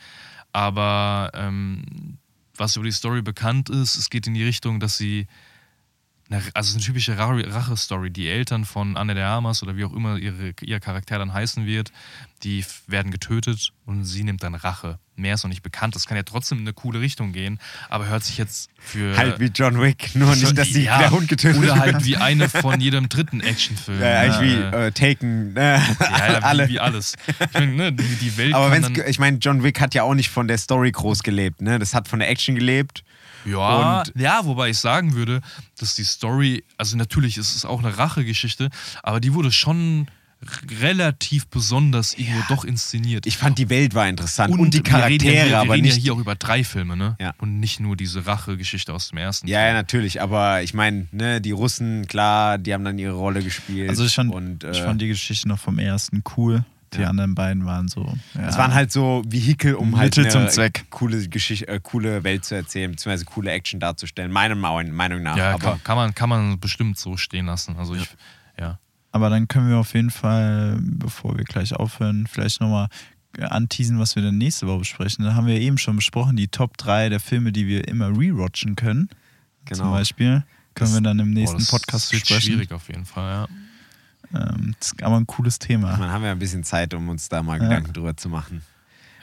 Aber ähm, was über die Story bekannt ist, es geht in die Richtung, dass sie eine, also eine typische Ra- Rache-Story. Die Eltern von Anne de Armas oder wie auch immer ihre, ihr Charakter dann heißen wird, die werden getötet und sie nimmt dann Rache. Mehr ist noch nicht bekannt. Das kann ja trotzdem in eine coole Richtung gehen, aber hört sich jetzt für. Halt wie John Wick, nur nicht, dass die, Ja, der Hund getötet Oder wird. halt wie eine von jedem dritten Actionfilm. Ja, eigentlich wie Äh, Taken. Äh, ja, ja, alle. Wie, wie alles. Ich meine, ne, die, Welt Aber wenn's, ich meine, John Wick hat ja auch nicht von der Story groß gelebt, ne? Das hat von der Action gelebt. Ja, Und- ja, wobei ich sagen würde, dass die Story, also natürlich ist es auch eine Rachegeschichte, aber die wurde schon relativ besonders irgendwo doch inszeniert. Ich fand die Welt war interessant und, die wir reden ja, Charaktere, wir, wir aber reden nicht. ja hier auch über drei Filme, ne? Ja. Und nicht nur diese Rachegeschichte aus dem ersten. ja, ja, Teil. natürlich, aber ich meine, ne, die Russen, klar, die haben dann ihre Rolle gespielt. Also ich fand, und, äh, ich fand die Geschichte noch vom ersten cool. Die Ja. anderen beiden waren so. Ja. Es waren halt so Vehikel, um halt Mittel eine zum Zweck. coole Geschichte, äh, coole Welt zu erzählen, beziehungsweise coole Action darzustellen, meiner Meinung Meinung nach. Ja, aber kann, kann, man, kann man bestimmt so stehen lassen. Also ich, ja. Aber dann können wir auf jeden Fall, bevor wir gleich aufhören, vielleicht nochmal anteasen, was wir dann nächste Woche besprechen. Da haben wir eben schon besprochen, die Top 3 der Filme, die wir immer rewatchen können. Zum genau. Beispiel. Können Das- wir dann im Boah, nächsten das Podcast wird besprechen. schwierig auf jeden Fall, ja. Ähm, das ist aber ein cooles Thema. Man haben ja ein bisschen Zeit, um uns da mal Ja. Gedanken drüber zu machen.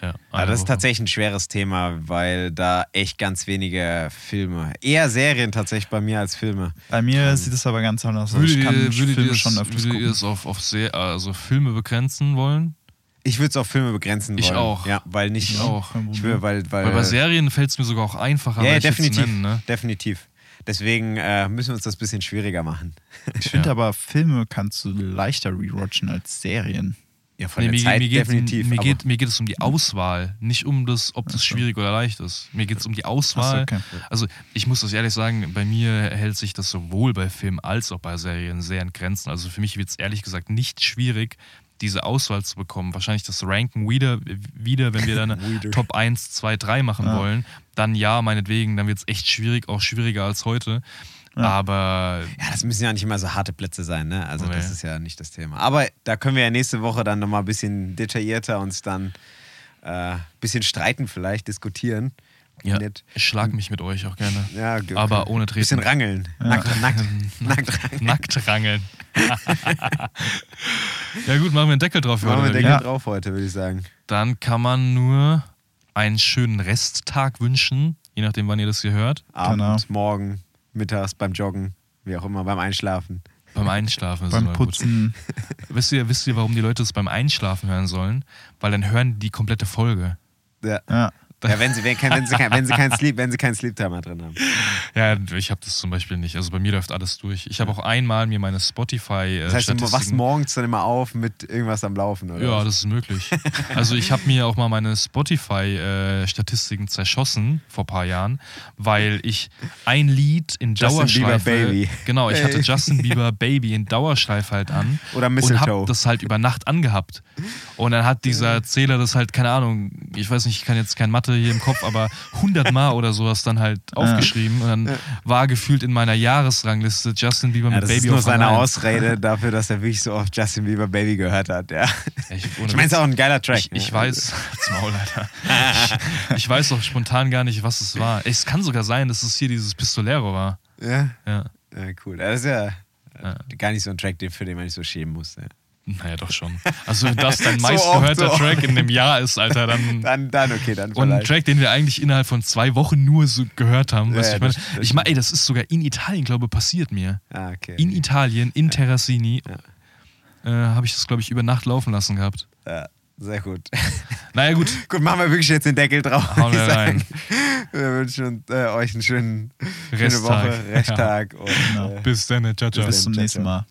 Ja Aber eine das ist tatsächlich ein schweres Thema, weil da echt ganz wenige Filme, eher Serien tatsächlich bei mir als Filme. Bei mir sieht es aber ganz anders aus. Würdet Ich ihr, kann ihr, Filme es, schon öfters würdet ihr es auf, auf sehr, also Filme begrenzen wollen? Ich würde es auf Filme begrenzen Ich wollen. auch. Ja, weil nicht. Ich auch. Ich will, weil, weil, Weil bei Serien fällt es mir sogar auch einfacher, ja, ja, definitiv, zu nennen. Ne? definitiv. Deswegen äh, müssen wir uns das ein bisschen schwieriger machen. Ich finde Ja. aber, Filme kannst du leichter rewatchen als Serien. Ja, von Nee, der mir, Zeit mir, geht, definitiv. mir, geht, mir geht es um die Auswahl, nicht um das, ob das schwierig oder leicht ist. Mir geht es um die Auswahl. okay. Also ich muss das ehrlich sagen, bei mir hält sich das sowohl bei Filmen als auch bei Serien sehr in Grenzen. Also für mich wird es ehrlich gesagt nicht schwierig, diese Auswahl zu bekommen. Wahrscheinlich das Ranken wieder, wieder wenn wir dann. Top 1, 2, 3 machen Ja. wollen, dann ja, meinetwegen, dann wird es echt schwierig, auch schwieriger als heute. Aber Ja, das müssen ja nicht immer so harte Plätze sein, ne? Also das Nee. ist ja nicht das Thema. Aber da können wir ja nächste Woche dann nochmal ein bisschen detaillierter uns dann ein äh, bisschen streiten vielleicht, diskutieren. ja, Nett. ich schlag mich mit euch auch gerne. Ja, okay. Aber ohne Treten. Bisschen rangeln. Nackt, nackt, nackt rangeln. Nackt rangeln. ja gut, machen wir einen Deckel drauf. für Machen wir heute. Deckel Ja. drauf heute, würde ich sagen. Dann kann man nur einen schönen Resttag wünschen, je nachdem, wann ihr das hier hört. Abend, Genau. morgen, mittags, beim Joggen, wie auch immer, beim Einschlafen. Beim Einschlafen. ist Beim immer gut. Putzen. Wisst ihr, wisst ihr, warum die Leute das beim Einschlafen hören sollen? Weil dann hören die die komplette Folge. Ja. Ja. Ja, wenn sie, wenn, wenn sie, kein- wenn sie keinen Sleep, wenn sie keinen Sleep-Timer drin haben. Ja, ich habe das zum Beispiel nicht. Also bei mir läuft alles durch. Ich habe auch einmal mir meine Spotify äh, Das heißt, du wachst morgens dann immer auf mit irgendwas am Laufen, oder? Ja, was? das ist möglich. Also ich habe mir auch mal meine Spotify-Statistiken zerschossen vor ein paar Jahren, weil ich ein Lied in Justin Dauerschleife... Bieber Baby. Genau, ich hatte. Justin Bieber Baby in Dauerschleife halt an. Oder Und Mistletoe. habe das halt über Nacht angehabt. Und dann hat dieser Zähler das halt, keine Ahnung, ich weiß nicht, ich kann jetzt kein Mathe hier im Kopf, aber 100 Mal oder sowas dann halt aufgeschrieben. Und dann war gefühlt in meiner Jahresrangliste Justin Bieber mit das Baby ist nur seine. Ausrede dafür, dass er wirklich so oft Justin Bieber Baby gehört hat. Ja. Ich, Ich meine, es ist auch ein geiler Track. Ich, ich ne? weiß, Maul, Alter. Ich, ich weiß doch spontan gar nicht, was es war. Es kann sogar sein, dass es hier dieses Pistolero war. Ja? Ja. ja, cool. Das ist ja, Ja. gar nicht so ein Track, für den man nicht so schämen muss. Ja. Naja, doch schon. Also, wenn das dein So meistgehörter so Track in dem Jahr ist, Alter, dann. Dann, dann okay, dann Und ein. Track, den wir eigentlich innerhalb von zwei Wochen nur so gehört haben. Weißt Ja, ich meine, ich meine, ey, das ist sogar in Italien, glaube ich, passiert mir. Ah, okay. In Italien, in Terracini, äh, habe ich das, glaube ich, über Nacht laufen lassen gehabt. ja, sehr gut. Naja, gut. gut, machen wir wirklich jetzt den Deckel drauf. Hauen wir rein. sagen. Wir wünschen äh, euch einen schönen, schöne Resttag. Woche, Resttag. Und, Genau. äh, Bis dann, ciao, ciao. Bis zum Ciao, nächsten ciao. Mal.